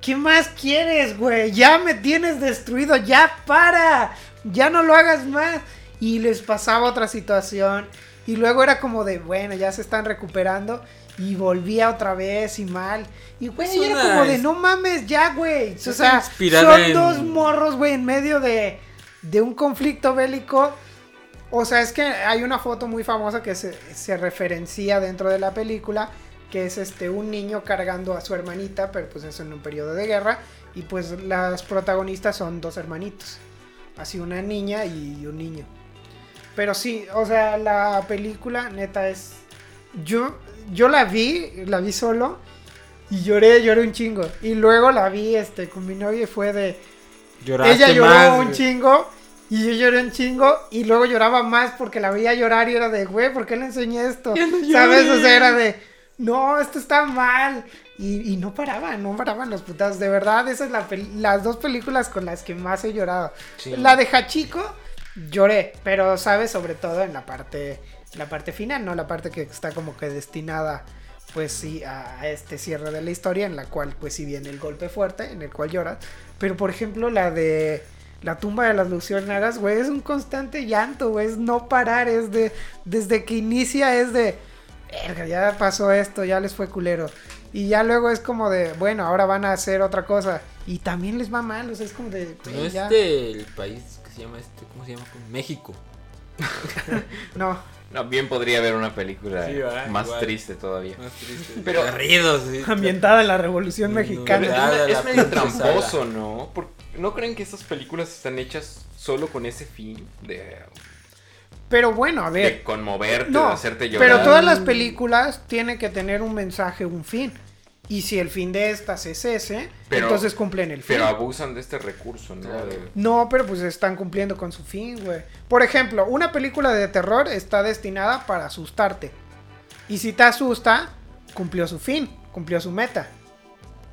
¿Qué más quieres, güey? Ya me tienes destruido, ya para. Ya no lo hagas más. Y les pasaba otra situación. Y luego era como de, bueno, ya se están recuperando. Y volvía otra vez y mal. Y güey, Es era como de, no mames, ya, güey. O sea, son en- dos morros, güey, en medio de, de un conflicto bélico. O sea, es que hay una foto muy famosa que se, se referencia dentro de la película, que es este un niño cargando a su hermanita, pero pues es en un periodo de guerra, y pues las protagonistas son dos hermanitos, así una niña y un niño. Pero sí, o sea, la película neta es yo yo la vi, la vi solo y lloré, lloré un chingo. Y luego la vi este con mi novia y fue de Lloraste ella lloró más, un chingo y yo lloré un chingo y luego lloraba más porque la veía llorar y era de, güey, ¿por qué le enseñé esto? No ¿Sabes? O sea, era de, no, esto está mal. Y, y no paraban, no paraban los putas. De verdad, esas son las dos películas con las que más he llorado. Sí. La de Hachiko, lloré, pero, ¿sabes? Sobre todo en la parte, la parte final, ¿no? La parte que está como que destinada, pues sí, a, este cierre de la historia, en la cual, pues sí viene el golpe fuerte, en el cual lloras. Pero, por ejemplo, la de la tumba de las luciérnagas, güey, es un constante llanto, güey, es no parar, es de, desde que inicia es de, ya pasó esto, ya les fue culero. Y ya luego es como de, bueno, ahora van a hacer otra cosa. Y también les va mal, o sea, es como de, No güey, es ya. del país se llama este, ¿cómo se llama? México. No, No, bien podría haber una película más Igual. triste todavía. Más triste. Pero- Garridos, sí. ambientada en la Revolución No, Mexicana. Es, es medio tramposo, ¿no? Por- ¿No creen que estas películas están hechas solo con ese fin? De, Pero bueno, a de ver. conmoverte, No, de hacerte llorar. pero todas las películas tienen que tener un mensaje, un fin. Y si el fin de estas es ese, Pero- entonces cumplen el fin. Pero abusan de este recurso, ¿no? De- No, pero pues están cumpliendo con su fin, güey. Por ejemplo, una película de terror está destinada para asustarte. Y si te asusta, cumplió su fin, cumplió su meta.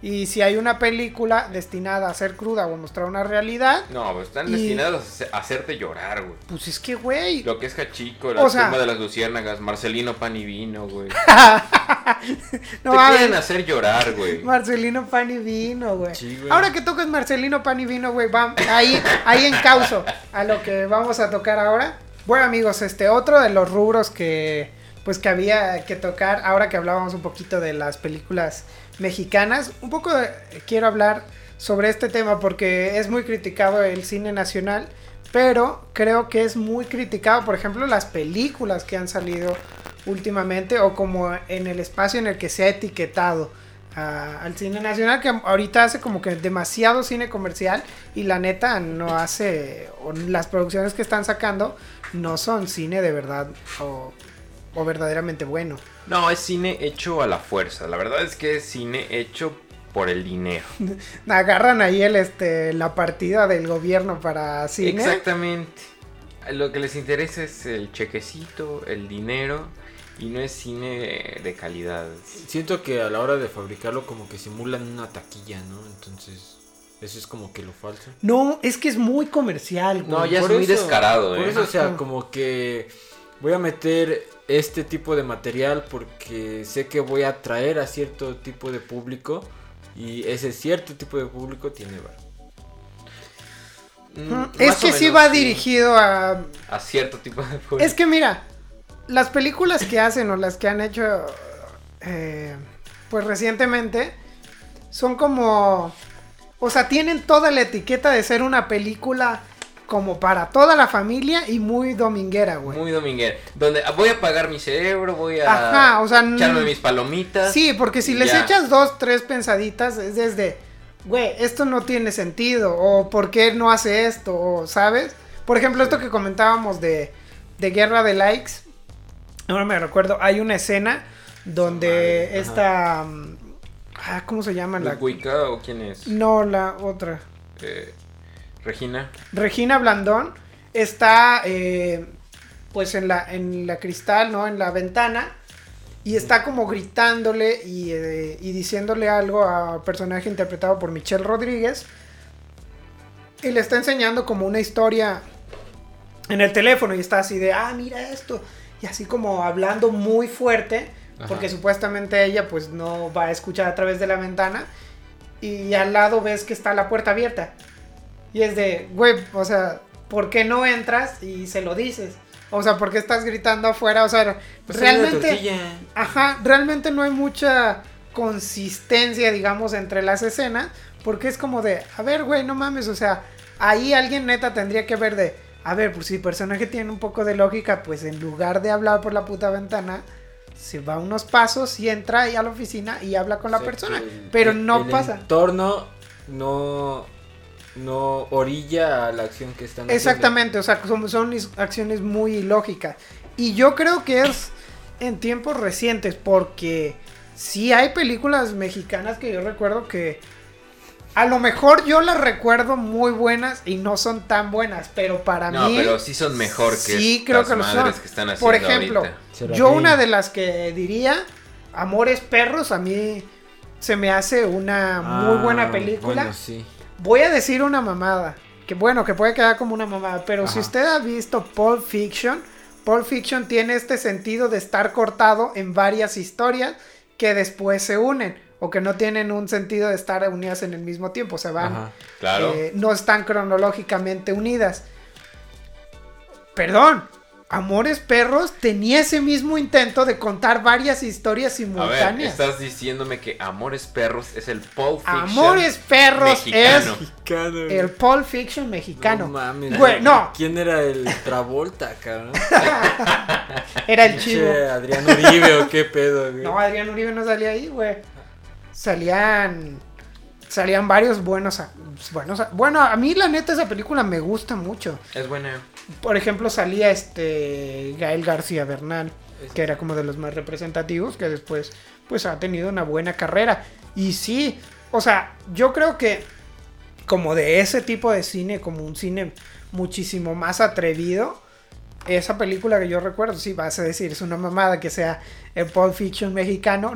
Y si hay una película destinada a ser cruda o a mostrar una realidad, No, pues están Y- destinados a hace- a hacerte llorar, güey. pues es que, güey. Lo que es Hachico, la O sea- de las luciérnagas, Marcelino Pan y Vino, güey. No Te quieren hacer llorar, güey. Marcelino Pan y Vino, güey. Sí, güey. ahora que tocas Marcelino Pan y Vino, güey, va ahí, ahí en causo a lo que vamos a tocar ahora. Bueno, amigos, este otro de los rubros que pues que había que tocar ahora que hablábamos un poquito de las películas mexicanas, un poco de- quiero hablar sobre este tema porque es muy criticado el cine nacional, pero creo que es muy criticado, por ejemplo, las películas que han salido últimamente o como en el espacio en el que se ha etiquetado a- al cine nacional que ahorita hace como que demasiado cine comercial y la neta no hace o las producciones que están sacando no son cine de verdad o, o verdaderamente bueno. No, es cine hecho a la fuerza. La verdad es que es cine hecho por el dinero. Agarran ahí el este la partida del gobierno para cine. Exactamente. Lo que les interesa es el chequecito, el dinero y no es cine de calidad. Siento que a la hora de fabricarlo como que simulan una taquilla, ¿no? Entonces, eso es como que lo falso. No, es que es muy comercial. No, güey. ya es muy descarado, Por ¿eh? eso, o sea, como que voy a meter este tipo de material porque sé que voy a atraer a cierto tipo de público y ese cierto tipo de público tiene bar. Mm, Ujú. Es que o sí menos, va dirigido a a cierto tipo de público. Es que mira, las películas que hacen o las que han hecho, eh, pues recientemente, son como, o sea, tienen toda la etiqueta de ser una película como para toda la familia y muy dominguera, güey. Muy dominguera. Donde voy a pagar mi cerebro, voy a Ajá, o sea, echarme mis palomitas. Sí, porque si les ya. echas dos, tres pensaditas, es desde, güey, esto no tiene sentido, o por qué no hace esto, o, ¿sabes? Por ejemplo, esto que comentábamos de, de Guerra de Likes, ahora me recuerdo, hay una escena donde Madre, esta... mm, ah, ¿Cómo se llama? La... ¿Lucuica o quién es? No, la otra. Eh, Regina. Regina Blandón está eh, pues en la, en la cristal, ¿no? En la ventana. Y está como gritándole y, eh, y diciéndole algo a personaje interpretado por Michelle Rodríguez. Y le está enseñando como una historia en el teléfono y está así de, ah, mira esto. Y así como hablando muy fuerte, Ajá. porque supuestamente ella pues no va a escuchar a través de la ventana. Y al lado ves que está la puerta abierta. Y es de, güey, o sea, ¿por qué no entras y se lo dices? O sea, ¿por qué estás gritando afuera? O sea, Pues realmente... Ajá, realmente no hay mucha consistencia, digamos, entre las escenas, porque es como de, a ver, güey, no mames, o sea, ahí alguien neta tendría que ver de, a ver, pues si el personaje tiene un poco de lógica, pues en lugar de hablar por la puta ventana, se va unos pasos y entra ahí a la oficina y habla con la persona, el- pero el- no el pasa. entorno no, no orilla a la acción que están haciendo. Exactamente, o sea, son, son acciones muy ilógicas. Y yo creo que es en tiempos recientes, porque sí hay películas mexicanas que yo recuerdo que a lo mejor yo las recuerdo muy buenas y no son tan buenas, pero para No, mí... pero sí son mejor que Sí, creo las que lo son. que están haciendo Por ejemplo, yo una de las que diría, Amores Perros, a mí se me hace una muy Ah, buena película. Bueno, sí. Voy a decir una mamada. Que bueno, que puede quedar como una mamada. Pero si usted ha visto Pulp Fiction, Pulp Fiction tiene este sentido de estar cortado en varias historias que después se unen. O que no tienen un sentido de estar unidas en el mismo tiempo. Se van. Ajá. Claro. eh, no están cronológicamente unidas. Perdón. Amores Perros tenía ese mismo intento de contar varias historias A ver, simultáneas. estás diciéndome que Amores Perros es el Pulp Fiction Amores Perros mexicano. Mexicano. es el Pulp Fiction mexicano. No mames. Güey, no. ¿Quién era el Travolta, cabrón? Era el chivo. Adrián Uribe o qué pedo, güey. No, Adrián Uribe no salía ahí, güey. Salían. Salían varios buenos. buenos bueno, a mí la neta esa película me gusta mucho. Es buena. Por ejemplo, salía este. Gael García Bernal. Que era como de los más representativos. Que después, pues ha tenido una buena carrera. Y sí, o sea, yo creo que. Como de ese tipo de cine, como un cine muchísimo más atrevido. Esa película que yo recuerdo, sí, vas a decir, es una mamada que sea el Pulp Fiction mexicano.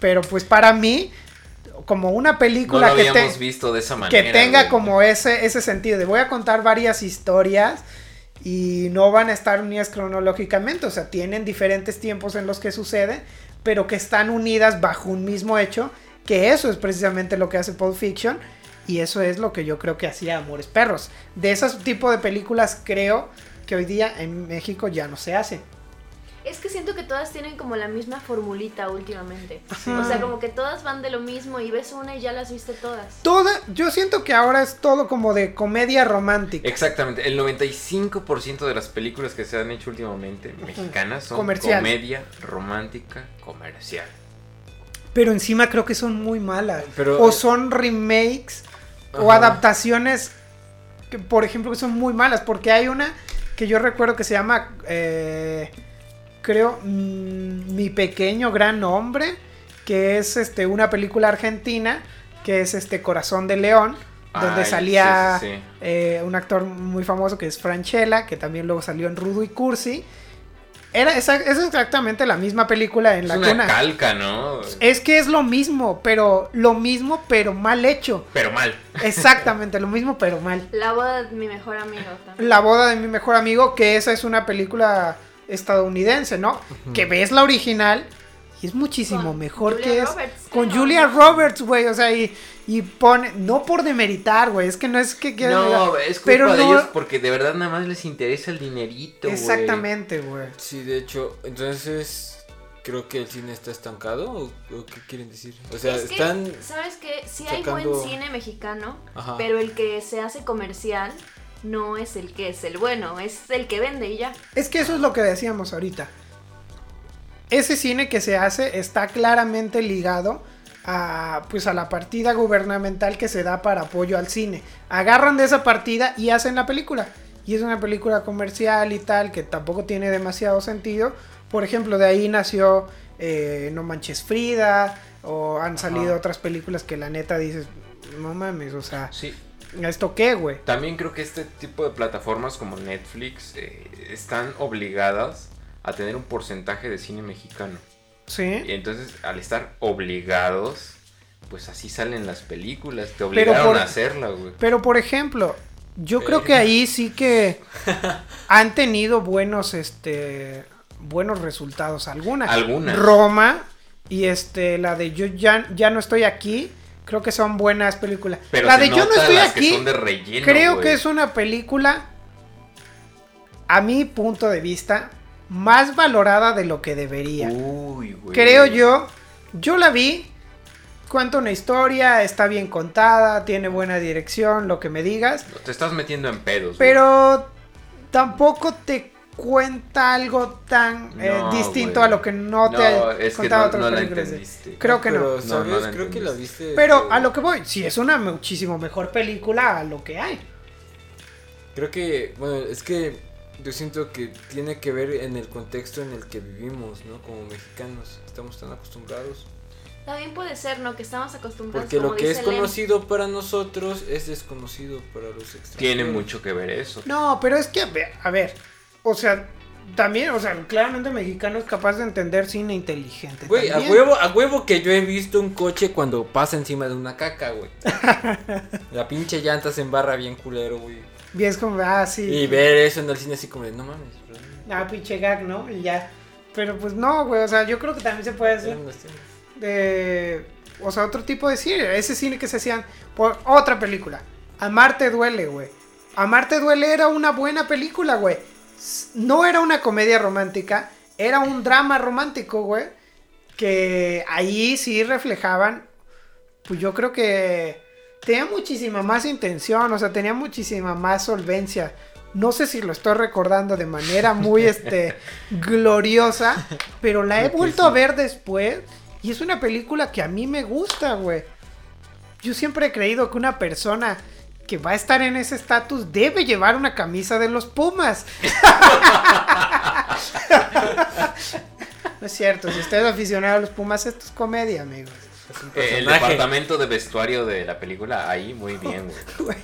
Pero pues para mí, como una película que, te- visto de esa que manera. tenga güey. como ese, ese sentido de voy a contar varias historias y no van a estar unidas cronológicamente, o sea, tienen diferentes tiempos en los que sucede, pero que están unidas bajo un mismo hecho, que eso es precisamente lo que hace Pulp Fiction y eso es lo que yo creo que hacía Amores Perros. De ese tipo de películas creo que hoy día en México ya no se hacen. Es que siento que todas tienen como la misma formulita últimamente. Ajá. O sea, como que todas van de lo mismo y ves una y ya las viste todas. Toda, yo siento que ahora es todo como de comedia romántica. Exactamente, el 95% de las películas que se han hecho últimamente mexicanas son Comercial. comedia romántica comercial. Pero encima creo que son muy malas. Pero- o son remakes o adaptaciones que, por ejemplo, que son muy malas. Porque hay una que yo recuerdo que se llama, eh, creo, mm, Mi pequeño gran hombre, que es este una película argentina, que es este Corazón de León, donde Ay, salía sí, sí, sí. eh, un actor muy famoso que es Franchella, que también luego salió en Rudo y Cursi. Era esa, es exactamente la misma película en la Es que una una- calca, ¿no? es que es lo mismo, pero lo mismo, pero mal hecho. Pero mal. Exactamente, lo mismo, pero mal. La boda de mi mejor amigo también. La boda de mi mejor amigo, que esa es una película estadounidense, ¿no? Que ves la original y es muchísimo Con mejor Julia que es. Roberts, con Julia. Roberts, güey, o sea, y, y pone. No por demeritar, güey, es que no es que. quiera No, es culpa pero de no- ellos porque de verdad nada más les interesa el dinerito, güey. Exactamente, güey. Sí, de hecho, entonces creo que el cine está estancado o, o qué quieren decir. O sea, Es que, están ¿sabes qué? Sí hay buen cine mexicano, Ajá. pero el que se hace comercial no es el que es el bueno, es el que vende y ya. Es que eso es lo que decíamos ahorita. Ese cine que se hace está claramente ligado a, pues a la partida gubernamental que se da para apoyo al cine. Agarran de esa partida y hacen la película. Y es una película comercial y tal que tampoco tiene demasiado sentido. Por ejemplo, de ahí nació eh, No Manches Frida. O han salido Ajá. otras películas que la neta dices, no mames, o sea, Sí, ¿esto qué, güey? También creo que este tipo de plataformas como Netflix eh, están obligadas a tener un porcentaje de cine mexicano. Sí. Y entonces, al estar obligados, pues así salen las películas. Te obligaron por- a hacerla, güey. Pero por ejemplo, yo creo que ahí sí que han tenido buenos, este, buenos resultados. Algunas. Algunas. Roma y este, la de Yo ya, ya no estoy aquí. Creo que son buenas películas. Pero la de Yo no estoy que aquí. relleno, creo que es una película, a mi punto de vista, más valorada de lo que debería. Uy, güey. Creo yo, yo la vi, cuenta una historia, está bien contada, tiene buena dirección, lo que me digas, Te estás metiendo en pedos. güey. pero tampoco te cuenta algo tan eh, distinto a lo que no te No, ha es que contado no, la películas. Creo que no. Pero, No, ¿sabes? no la Creo que la entendiste. viste. Pero a lo que voy, sí, es una muchísimo mejor película a lo que hay. Creo que, bueno, es que yo siento que tiene que ver en el contexto en el que vivimos, ¿no? Como mexicanos, estamos tan acostumbrados. También puede ser, ¿no? Que estamos acostumbrados Porque lo que es Len. conocido para nosotros es desconocido para los extranjeros. Tiene mucho que ver eso. No, pero es que, a ver, a ver, o sea, también, o sea, claramente el mexicano es capaz de entender cine inteligente. Güey, a huevo, a huevo que yo he visto un coche cuando pasa encima de una caca, güey. La pinche llanta se embarra bien culero, güey. Y es como, ah, sí. Y ver eso en el cine así como de, no mames. bro". Ah, pinche gag, ¿no? Y ya. Pero pues no, güey, o sea, yo creo que también se puede hacer de... O sea, otro tipo de cine. Ese cine que se hacían por otra película. Amarte duele, güey. Amarte duele era una buena película, güey. No era una comedia romántica, era un drama romántico, güey. Que ahí sí reflejaban, pues yo creo que tenía muchísima más intención, o sea, tenía muchísima más solvencia. No sé si lo estoy recordando de manera muy este gloriosa, pero la he vuelto a ver después y es una película que a mí me gusta, güey. Yo siempre he creído que una persona que va a estar en ese estatus debe llevar una camisa de los Pumas. no es cierto, si usted es aficionado a los Pumas, esto es comedia, amigos. Es Eh, el departamento de vestuario de la película, ahí muy bien, güey.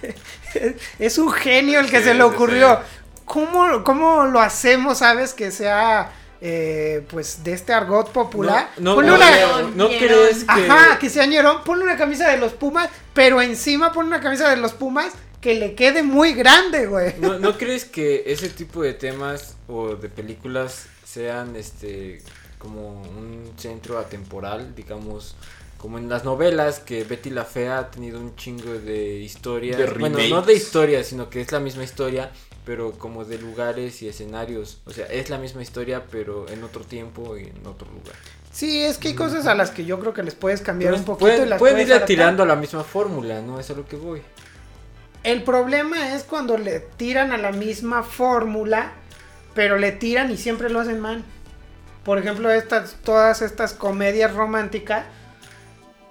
Es un genio el que Sí, se le ocurrió. sí. ¿Cómo, ¿Cómo lo hacemos, sabes? Que sea, eh, pues, de este argot popular. No, no, Ponle no, una- no, crees que... Ajá, que sea ñerón. Ponle una camisa de los Pumas, pero encima ponle una camisa de los Pumas que le quede muy grande, güey. ¿No, ¿No crees que ese tipo de temas o de películas sean este como un centro atemporal, digamos, como en las novelas que Betty la Fea ha tenido un chingo de historias, De bueno, no de historias, sino que es la misma historia, pero como de lugares y escenarios. O sea, es la misma historia, pero en otro tiempo y en otro lugar. Sí, es que hay cosas a las que yo creo que les puedes cambiar Pero un poquito pueden, y las pueden puedes ir adaptar. tirando a la misma fórmula, ¿no? Es a lo que voy. El problema es cuando le tiran a la misma fórmula, pero le tiran y siempre lo hacen mal. Por ejemplo, estas, todas estas comedias románticas,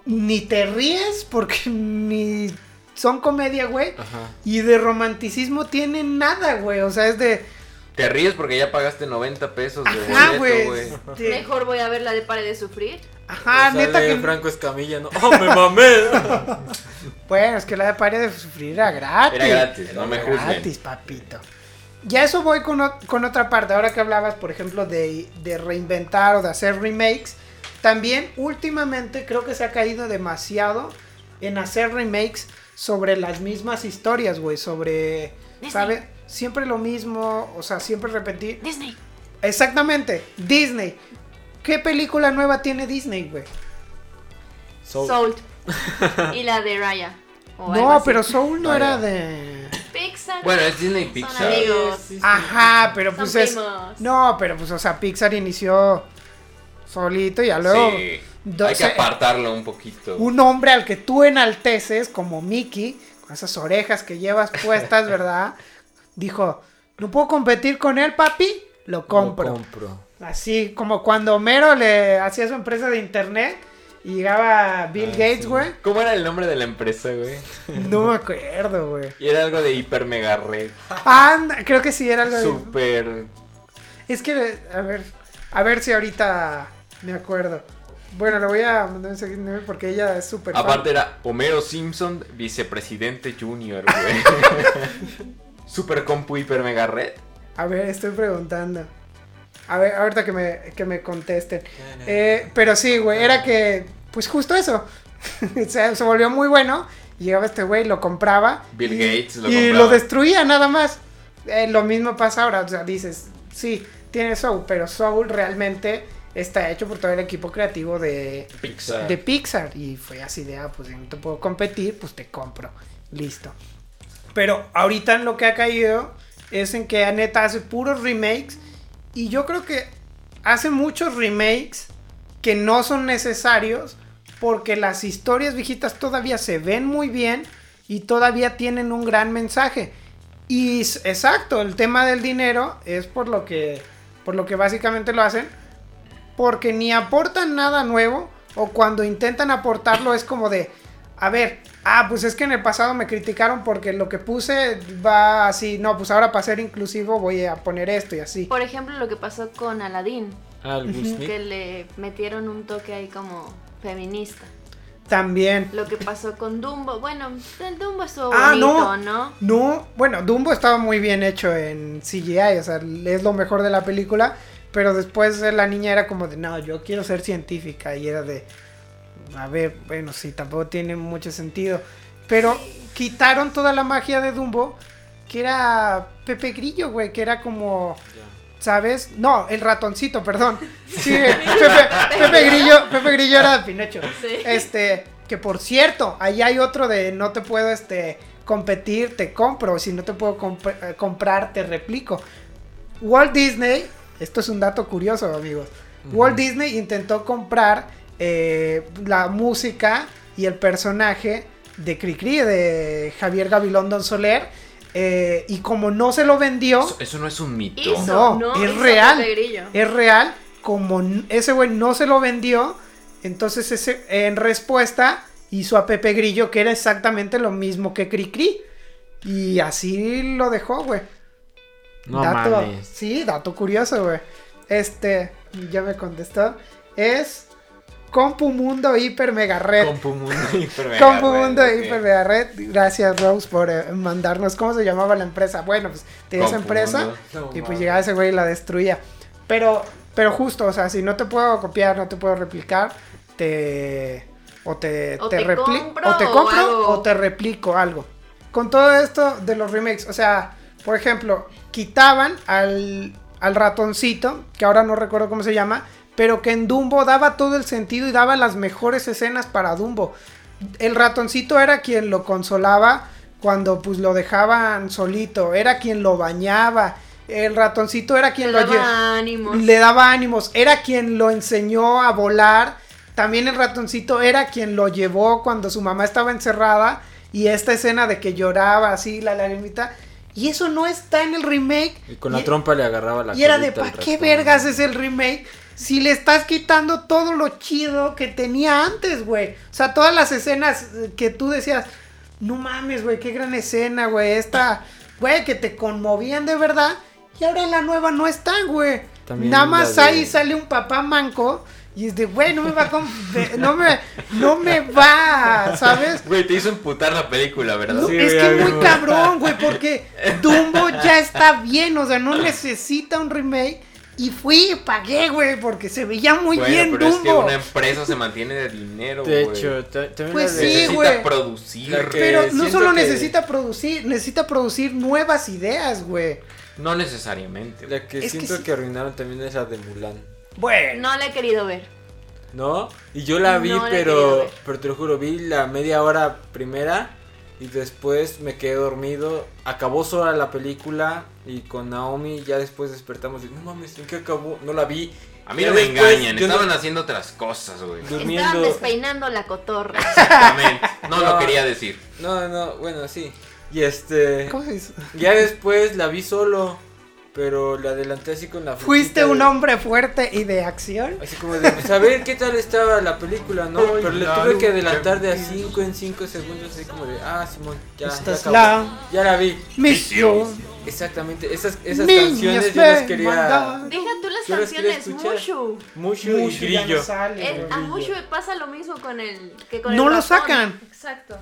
ni te ríes porque ni son comedia, güey. Ajá. Y de romanticismo tienen nada, güey. O sea, es de... Te ríes porque ya pagaste 90 pesos de Ajá, boleto, güey. Mejor voy a ver la de Pare de Sufrir. Ajá, O sea, neta que... Franco Escamilla, ¿no? ¡Oh, me mamé! Bueno, es que la de Pare de Sufrir era gratis. Era gratis, no me Era juzguen. gratis, papito. Ya eso voy con, con otra parte. Ahora que hablabas, por ejemplo, de, de reinventar o de hacer remakes. También últimamente creo que se ha caído demasiado en hacer remakes sobre las mismas historias, güey. Sobre, Disney. ¿sabe? Siempre lo mismo, o sea, siempre repetir. Disney. Exactamente, Disney. ¿Qué película nueva tiene Disney, güey? Soul. Soul. y la de Raya. No, pero Soul no era de... Pixar. Bueno, es Disney Son Pixar. amigos. Ajá, pero Son pues es... primos. No, pero pues, o sea, Pixar inició solito y ya luego... Sí. do- Hay que se- apartarlo un poquito. un hombre al que tú enalteces, como Mickey, con esas orejas que llevas puestas, ¿verdad? Dijo, no puedo competir con él, papi, lo compro. Lo compro. Así como cuando Homero le hacía su empresa de internet y llegaba Bill Ah, Gates, sí. güey. ¿Cómo era el nombre de la empresa, güey? No me acuerdo, güey. Y era algo de hiper mega red. Anda, creo que sí era algo de... Super. Es que, a ver, a ver si ahorita me acuerdo. Bueno, le voy a mandar un mensaje porque ella es súper fan. Aparte era Homero Simpson, vicepresidente junior, güey. Super compu hiper mega red. A ver, estoy preguntando. A ver, ahorita que me, que me contesten. Eh, pero sí, güey, era que, pues justo eso. se, se volvió muy bueno. Llegaba este güey, lo compraba. Bill y, Gates lo Y compraba. lo destruía nada más. Eh, lo mismo pasa ahora. O sea, dices, sí, tiene Soul, pero Soul realmente está hecho por todo el equipo creativo de, Pixar. de Pixar. Y fue así de, ah, pues si no te puedo competir, pues te compro. Listo. Pero ahorita en lo que ha caído es en que neta hace puros remakes. Y yo creo que hace muchos remakes que no son necesarios. Porque las historias viejitas todavía se ven muy bien. Y todavía tienen un gran mensaje. Y exacto, el tema del dinero es por lo que. Por lo que básicamente lo hacen. Porque ni aportan nada nuevo. O cuando intentan aportarlo es como de. A ver, ah, pues es que en el pasado me criticaron porque lo que puse va así. No, pues ahora para ser inclusivo voy a poner esto y así. Por ejemplo, lo que pasó con Aladdin. Ah, Will Smith. Que le metieron un toque ahí como feminista. También. Lo que pasó con Dumbo. Bueno, el Dumbo estuvo Ah, bonito, no. ¿no? No, bueno, Dumbo estaba muy bien hecho en CGI, o sea, es lo mejor de la película, pero después la niña era como de, no, yo quiero ser científica, y era de, a ver, bueno, sí, tampoco tiene mucho sentido, pero quitaron toda la magia de Dumbo, que era Pepe Grillo, güey, que era como... ¿Sabes? No, el ratoncito, perdón. Sí, Pepe, Pepe Grillo, Pepe Grillo era de Pinocho. Sí. Este, que por cierto, ahí hay otro de no te puedo este competir, te compro, si no te puedo comp- eh, comprar, te replico. Walt Disney, esto es un dato curioso, amigos. Walt Disney intentó comprar eh, la música y el personaje de Cricri, de Javier Gabilondo Soler, eh, y como no se lo vendió, Eso, eso no es un mito. Hizo, No, ¿no? es real. Es real, como n- ese güey no se lo vendió, entonces ese, en respuesta hizo a Pepe Grillo que era exactamente lo mismo que Cricri. Y así lo dejó, güey. No dato, mames. Sí, dato curioso, güey. Este, ya me contestó. Es Compumundo Hiper Mega Red. Compumundo hiper mega Compumundo red. Hiper Mega Red. Gracias, Rose, por eh, mandarnos. ¿Cómo se llamaba la empresa? Bueno, pues tenía esa empresa. No Y pues llegaba ese güey y la destruía. Pero, pero justo, o sea, si no te puedo copiar, no te puedo replicar, te. O te, O te, te repli- compro o te o compro hago- o te replico algo. Con todo esto de los remakes, o sea, por ejemplo, quitaban al, al ratoncito, que ahora no recuerdo cómo se llama, pero que en Dumbo daba todo el sentido y daba las mejores escenas para Dumbo. El ratoncito era quien lo consolaba cuando pues lo dejaban solito, era quien lo bañaba, el ratoncito era quien Le lo daba ánimos. le daba ánimos, era quien lo enseñó a volar, también el ratoncito era quien lo llevó cuando su mamá estaba encerrada y esta escena de que lloraba así la lagrimita y eso no está en el remake Y con la Y- trompa le agarraba la y era de ¿para qué vergas es el remake? Si le estás quitando todo lo chido que tenía antes, güey. O sea, todas las escenas eh, que tú decías, no mames, güey, qué gran escena, güey. Esta, güey, que te conmovían de verdad. Y ahora en la nueva no están, güey. Nada más de- ahí sale un papá manco. Y es de, güey, no me va a... de- No me, no me va, ¿sabes? Güey, te hizo emputar la película, ¿verdad? No, Sí, es que muy cabrón, güey, porque Dumbo ya está bien, o sea, no necesita un remake. Y fui y pagué, güey, porque se veía muy Bueno, bien pero es que Dumbo. una empresa se mantiene de dinero, De güey. hecho, ta- también Pues de- sí, Necesita producir. Que- Pero no solo que- necesita producir, necesita producir nuevas ideas, güey. No necesariamente. güey. La que Es que siento sí. que arruinaron también es la de Mulan. Bueno. No la he querido ver. ¿No? Y yo la vi, No la pero, te lo juro, vi la media hora primera y después me quedé dormido. Acabó sola la película y con Naomi ya después despertamos y no mames, ¿en qué acabó? No la vi. A mí no me engañan, yo no- estaban haciendo otras cosas, güey. Estaban durmiendo. despeinando la cotorra. Exactamente. No, No. lo quería decir. No, no, bueno, sí. Y este ¿Cómo ya después la vi solo, pero la adelanté así con la Fuiste un de- hombre fuerte y de acción. Así como de, pues a ver qué tal estaba la película, ¿no? Ay, Pero le tuve que adelantar de a 5 en 5 segundos, así como de, ah, Simón, ya, Esta ya es acabó. la Ya la vi. misión. Exactamente, esas, esas Niñas canciones yo las quería. mandar. Deja tú las canciones. Mushu. Mushu, y no Grillo. sale, El- güey. a Mushu pasa lo mismo con el que con No el lo ratón. sacan. Exacto.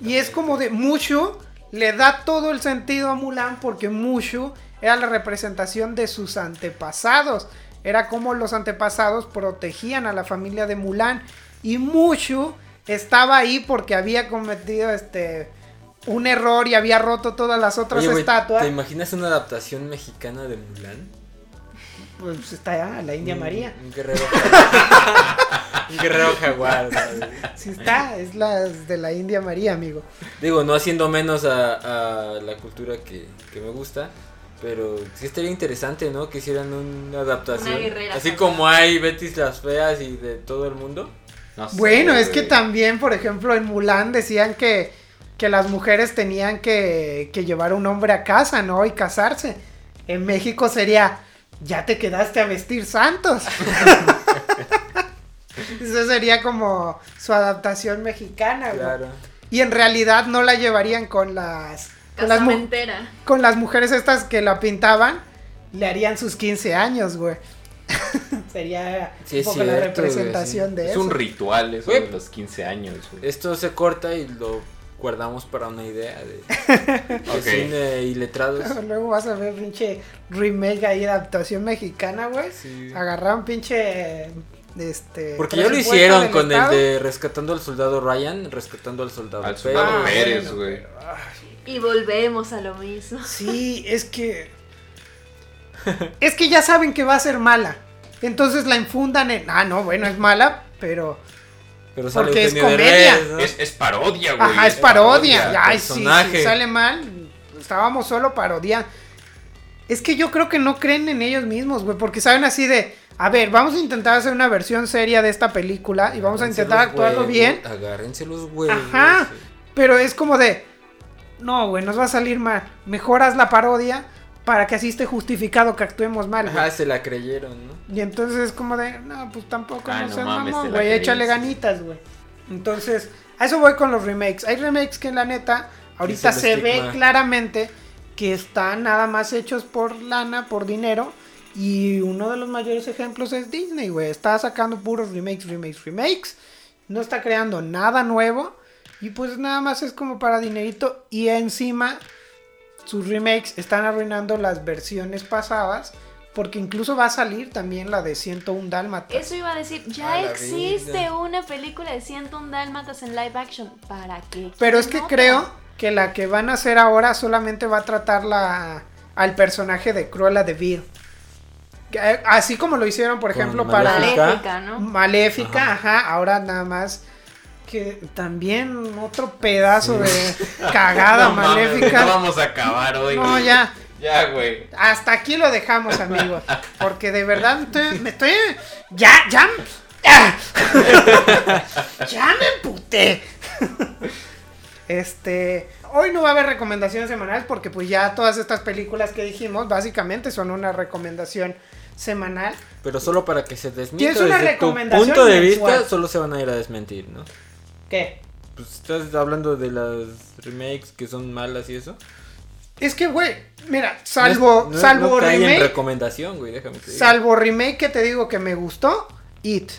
Y es como de Mushu le da todo el sentido a Mulan porque Mushu era la representación de sus antepasados. Era como los antepasados protegían a la familia de Mulan. Y Mushu estaba ahí porque había cometido este un error y había roto todas las otras Oye, estatuas. ¿Te imaginas una adaptación mexicana de Mulan? Pues está la India Un- María. Un guerrero. un guerrero jaguar. ¿no? Sí está, es la de la India María, amigo. Digo, no haciendo menos a, a la cultura que, que me gusta. Pero sí estaría interesante, ¿no? Que hicieran una adaptación. Una guerrera Así como hay Betis las feas y de todo el mundo. No sé, Bueno, es que también, por ejemplo, en Mulan decían que, que las mujeres tenían que, que llevar a un hombre a casa, ¿no? Y casarse. En México sería, ya te quedaste a vestir santos. Eso sería como su adaptación mexicana, güey. Claro. Y en realidad no la llevarían con las, con las, con mujeres estas que la pintaban. Le harían sus 15 años, güey. sería Sí, un es poco la güey, representación sí. de Es eso. un ritual eso Güey. de los 15 años, güey. Esto se corta y lo guardamos para una idea de, cine y letrados. Luego vas a ver pinche remake ahí de adaptación mexicana, güey. Sí. Agarraron pinche este Porque ya lo hicieron con Estado. el de Rescatando al Soldado Ryan, Rescatando al Soldado Al soldado Ah, Pérez, güey. Y volvemos a lo mismo. Sí, es que es que ya saben que va a ser mala. Entonces la infundan en, ah, no, bueno, es mala, pero Pero sale Porque es comedia. Es, es parodia, güey. ajá, es parodia. Ya, ay, sí, si sale mal, estábamos solo parodia. Es que yo creo que no creen en ellos mismos, güey, porque saben así de, a ver, vamos a intentar hacer una versión seria de esta película y vamos a intentar actuarlo huevos, bien. Agárrense los huevos. Ajá. Pero es como de, no, güey, nos va a salir mal. Mejor haz la parodia para que así esté justificado que actuemos mal. güey. Ajá, se la creyeron, ¿no? Y entonces es como de, no, pues tampoco Ah, no no mames, mamón, güey, échale ganitas, güey. Entonces, a eso voy con los remakes. Hay remakes que la neta, ahorita se ve claramente que están nada más hechos por lana, por dinero. Y uno de los mayores ejemplos es Disney, güey. Está sacando puros remakes, remakes, remakes. No está creando nada nuevo. Y pues nada más es como para dinerito. Y encima, sus remakes están arruinando las versiones pasadas. Porque incluso va a salir también la de 101 Dálmatas. Eso iba a decir, ya A existe vida. una película de 101 dálmatas en live action. ¿Para qué? Pero es que creo que la que van a hacer ahora solamente va a tratar la, al personaje de Cruella de Vil. Eh, Así como lo hicieron, por Con ejemplo, para Maléfica. Maléfica, ¿no? Maléfica, ajá. ahora nada más que también otro pedazo de cagada No mames, maléfica. No vamos a acabar hoy. No, güey. ya. Ya, güey. Hasta aquí lo dejamos, amigos. Porque de verdad estoy- me estoy. Ya, ya. Ya me emputé. Este. Hoy no va a haber recomendaciones semanales porque, pues, ya todas estas películas que dijimos, básicamente son una recomendación semanal. Pero solo para que se desmienta desde tu punto de mensual. vista, solo se van a ir a desmentir, ¿no? ¿Qué? Pues estás hablando de las remakes que son malas y eso. Es que, güey, mira, salvo, No es- salvo no cae en remake. recomendación, güey, déjame te. Salvo remake que te digo que me gustó, It.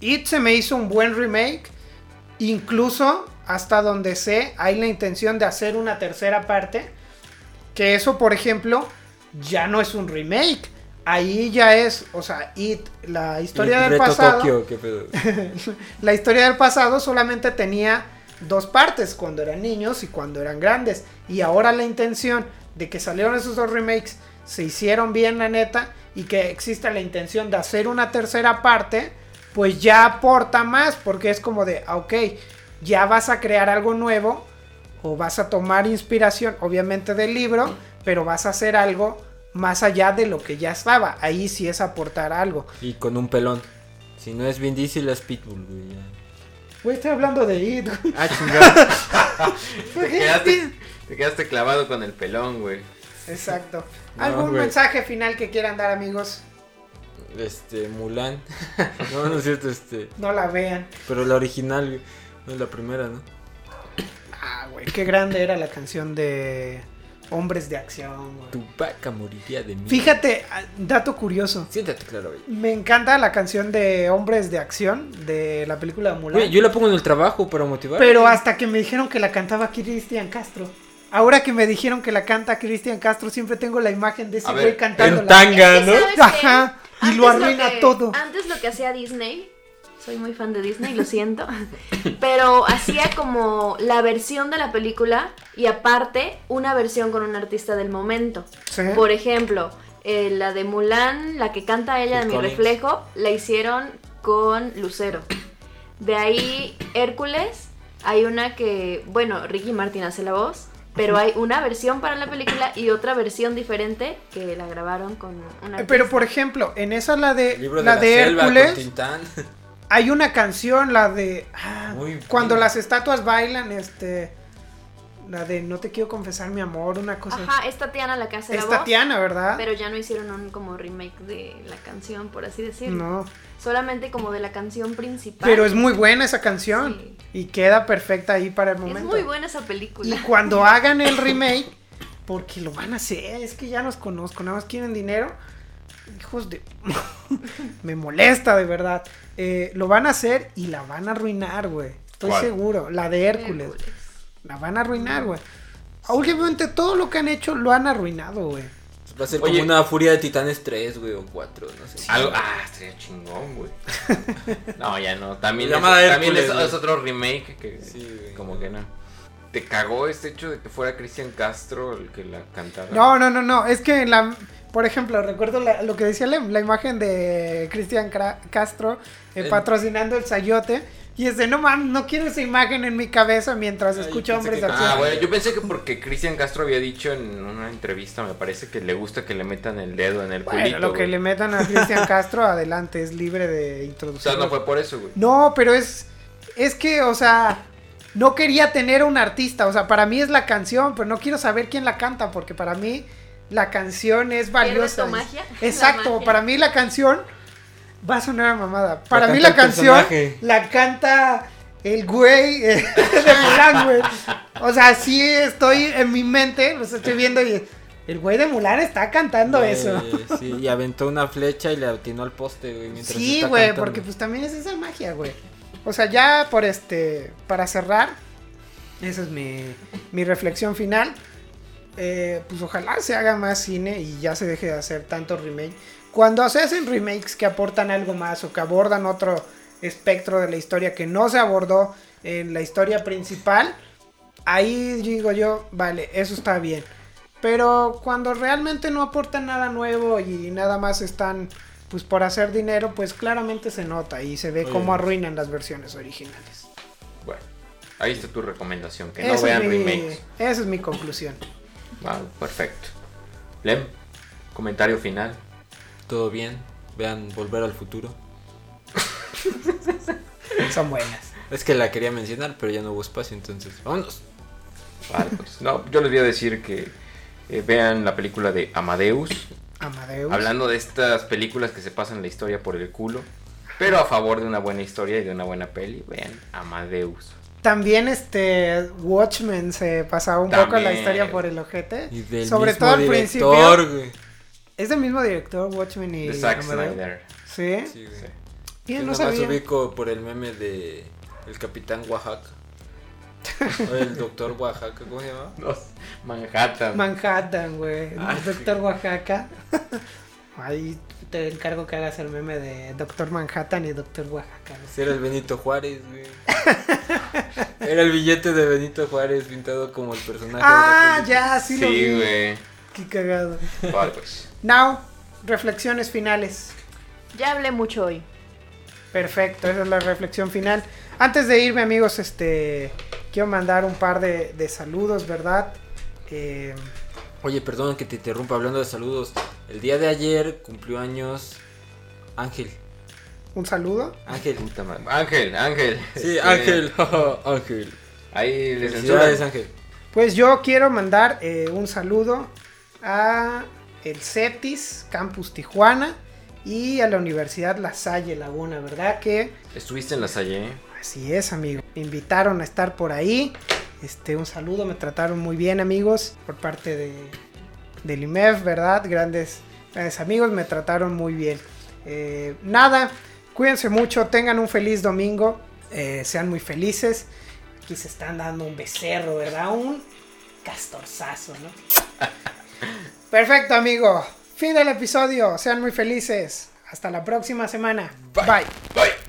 It se me hizo un buen remake. Incluso, hasta donde sé, hay la intención de hacer una tercera parte. Que eso, por ejemplo, ya no es un remake. Ahí ya es, o sea, It, la historia del pasado. Tokio, qué pedo. la historia del pasado solamente tenía dos partes, cuando eran niños y cuando eran grandes. Y ahora la intención de que salieron esos dos remakes se hicieron bien, la neta, y que exista la intención de hacer una tercera parte, pues ya aporta más, porque es como de, ok, ya vas a crear algo nuevo, o vas a tomar inspiración, obviamente, del libro, pero vas a hacer algo más allá de lo que ya estaba. Ahí sí es aportar algo. Y con un pelón. Si no es Vin Diesel, es Pitbull, güey. Güey, estoy hablando de It, güey. Ah, chingada. Te quedaste, te quedaste clavado con el pelón, güey. Exacto. No, ¿Algún güey. mensaje final que quieran dar, amigos? este, Mulan. no, no es cierto, este. No la vean. Pero la original, güey, no es la primera, ¿no? Ah, güey, qué grande era la canción de Hombres de Acción. güey. Tu vaca moriría de mí. Fíjate, ah, dato curioso. Siéntate, claro, güey. Me encanta la canción de Hombres de Acción de la película de Mulan. Güey, yo la pongo en el trabajo para motivar. Pero hasta que me dijeron que la cantaba Cristian Castro. Ahora que me dijeron que la canta Cristian Castro, siempre tengo la imagen de ese güey cantando. en tanga, ¿no? Ajá, y Antes lo arruina que- todo. Antes lo que hacía Disney, soy muy fan de Disney, lo siento, pero hacía como la versión de la película y aparte una versión con un artista del momento. Sí. Por ejemplo, eh, la de Mulan, la que canta ella de mi reflejo, la hicieron con Lucero. De ahí Hércules, hay una que, bueno, Ricky Martin hace la voz, pero hay una versión para la película y otra versión diferente que la grabaron con una Pero por ejemplo, en esa la de la de Hércules. hay una canción, la de ah, cuando las estatuas bailan, este la de no te quiero confesar mi amor, una cosa. Ajá, es Tatiana la que hace la es voz. Tatiana, ¿verdad? Pero ya no hicieron un como remake de la canción, por así decirlo. no, Solamente como de la canción principal. pero es muy buena esa canción Sí. y queda perfecta ahí para el Es momento. muy buena esa Y película. cuando hagan el remake, porque lo van a hacer, es que ya los conozco, nada más quieren dinero. Hijos de... Me molesta de verdad. Eh, lo van a hacer y la van a arruinar, güey. Estoy ¿Cuál? seguro. La de Hércules. La van a arruinar, güey. Últimamente todo lo que han hecho lo han arruinado, güey. Va a ser Oye. como una furia de titanes 3, güey, o 4, no sé. Algo, ah, estaría chingón, güey. No, ya no. También, es, Llamada también es, Hércules, es otro remake que Sí, güey. como que no. ¿Te cagó este hecho de que fuera Cristian Castro el que la cantara? No, no, no, no. Es que la... Por ejemplo, recuerdo la- lo que decía la, la imagen de Cristian Castro eh, El- patrocinando el Sayote. Y es de, no man, no quiero esa imagen en mi cabeza mientras escucho Hombres que-. Ah, bueno, yo pensé que porque Cristian Castro había dicho en una entrevista, me parece que le gusta que le metan el dedo en el Bueno, culito. lo que güey. le metan a Cristian Castro, adelante, es libre de O introducir. sea, no fue por eso, güey. No, pero es. Es que, o sea. No quería tener un artista. O sea, para mí es la canción, pero no quiero saber quién la canta, porque para mí la canción es valiosa. tu magia? Exacto, La magia. para mí la canción. Va a sonar a mamada. Para mí la canción personaje. la canta el güey eh, de Mulan, güey. O sea, sí estoy en mi mente, los estoy viendo y el güey de Mulan está cantando Güey, eso. Sí, y aventó una flecha y le atinó al poste, güey. mientras Sí, está güey, cantando. porque pues también es esa magia, güey. O sea, ya por este, para cerrar, esa es mi, mi reflexión final. Eh, pues ojalá se haga más cine y ya se deje de hacer tanto remake. Cuando se hacen remakes que aportan algo más o que abordan otro espectro de la historia que no se abordó en la historia principal, ahí digo yo, vale, eso está bien. Pero cuando realmente no aportan nada nuevo y nada más están pues por hacer dinero, pues claramente se nota y se ve Oye. cómo arruinan las versiones originales. Bueno, ahí está tu recomendación, que no vean mi- remakes. Esa es mi conclusión. Wow, perfecto. Lem, comentario final. Todo bien. Vean Volver al Futuro. Son buenas. Es que la quería mencionar, pero ya no hubo espacio, entonces. Vámonos. Vale, pues, no, yo les voy a decir que eh, vean la película de Amadeus. Amadeus. Hablando de estas películas que se pasan la historia por el culo, pero a favor de una buena historia y de una buena peli, vean Amadeus. También este Watchmen se pasaba un poco la historia por el ojete. Y del Sobre mismo todo al director, principio. güey. Es del mismo director, Watchmen y De Zack? Snyder. Sí. Sí, güey. Sí. Yo no sabía. ubico por el meme de El Capitán Oaxaca. O el Doctor Oaxaca, ¿cómo se llama? No, Manhattan. Manhattan, güey. Ah, Doctor Oaxaca. Ahí te encargo que hagas el meme de Doctor Manhattan y Doctor Oaxaca. ¿no? Ese era el Benito Juárez, güey. Era el billete de Benito Juárez pintado como el personaje. Ah, de ya, sí, lo Sí, vi. güey. Qué cagado. Vale, pues. Now, reflexiones finales. Ya hablé mucho hoy. Perfecto, esa es la reflexión final. Antes de irme, amigos, este quiero mandar un par de, de saludos, ¿verdad? Eh. Oye, perdón que te interrumpa hablando de saludos. El día de ayer cumplió años Ángel. un saludo. Ángel. Puta madre. Ángel, Ángel. Sí, Este, Ángel. Ángel. Ahí les Felicidades. Ángel. Pues yo quiero mandar eh, un saludo a el CETIS Campus Tijuana y a la Universidad La Salle Laguna, ¿verdad? Que Estuviste en la Salle. ¿eh? así es, amigo. Me invitaron a estar por ahí. Este, un saludo, me trataron muy bien, amigos, por parte de del IMEF, ¿verdad? Grandes, grandes amigos, me trataron muy bien. Eh, nada, cuídense mucho, tengan un feliz domingo, eh, sean muy felices. Aquí se están dando un becerro, ¿verdad? Un castorzazo, ¿no? Perfecto, amigo. Fin del episodio. Sean muy felices. Hasta la próxima semana. Bye. Bye.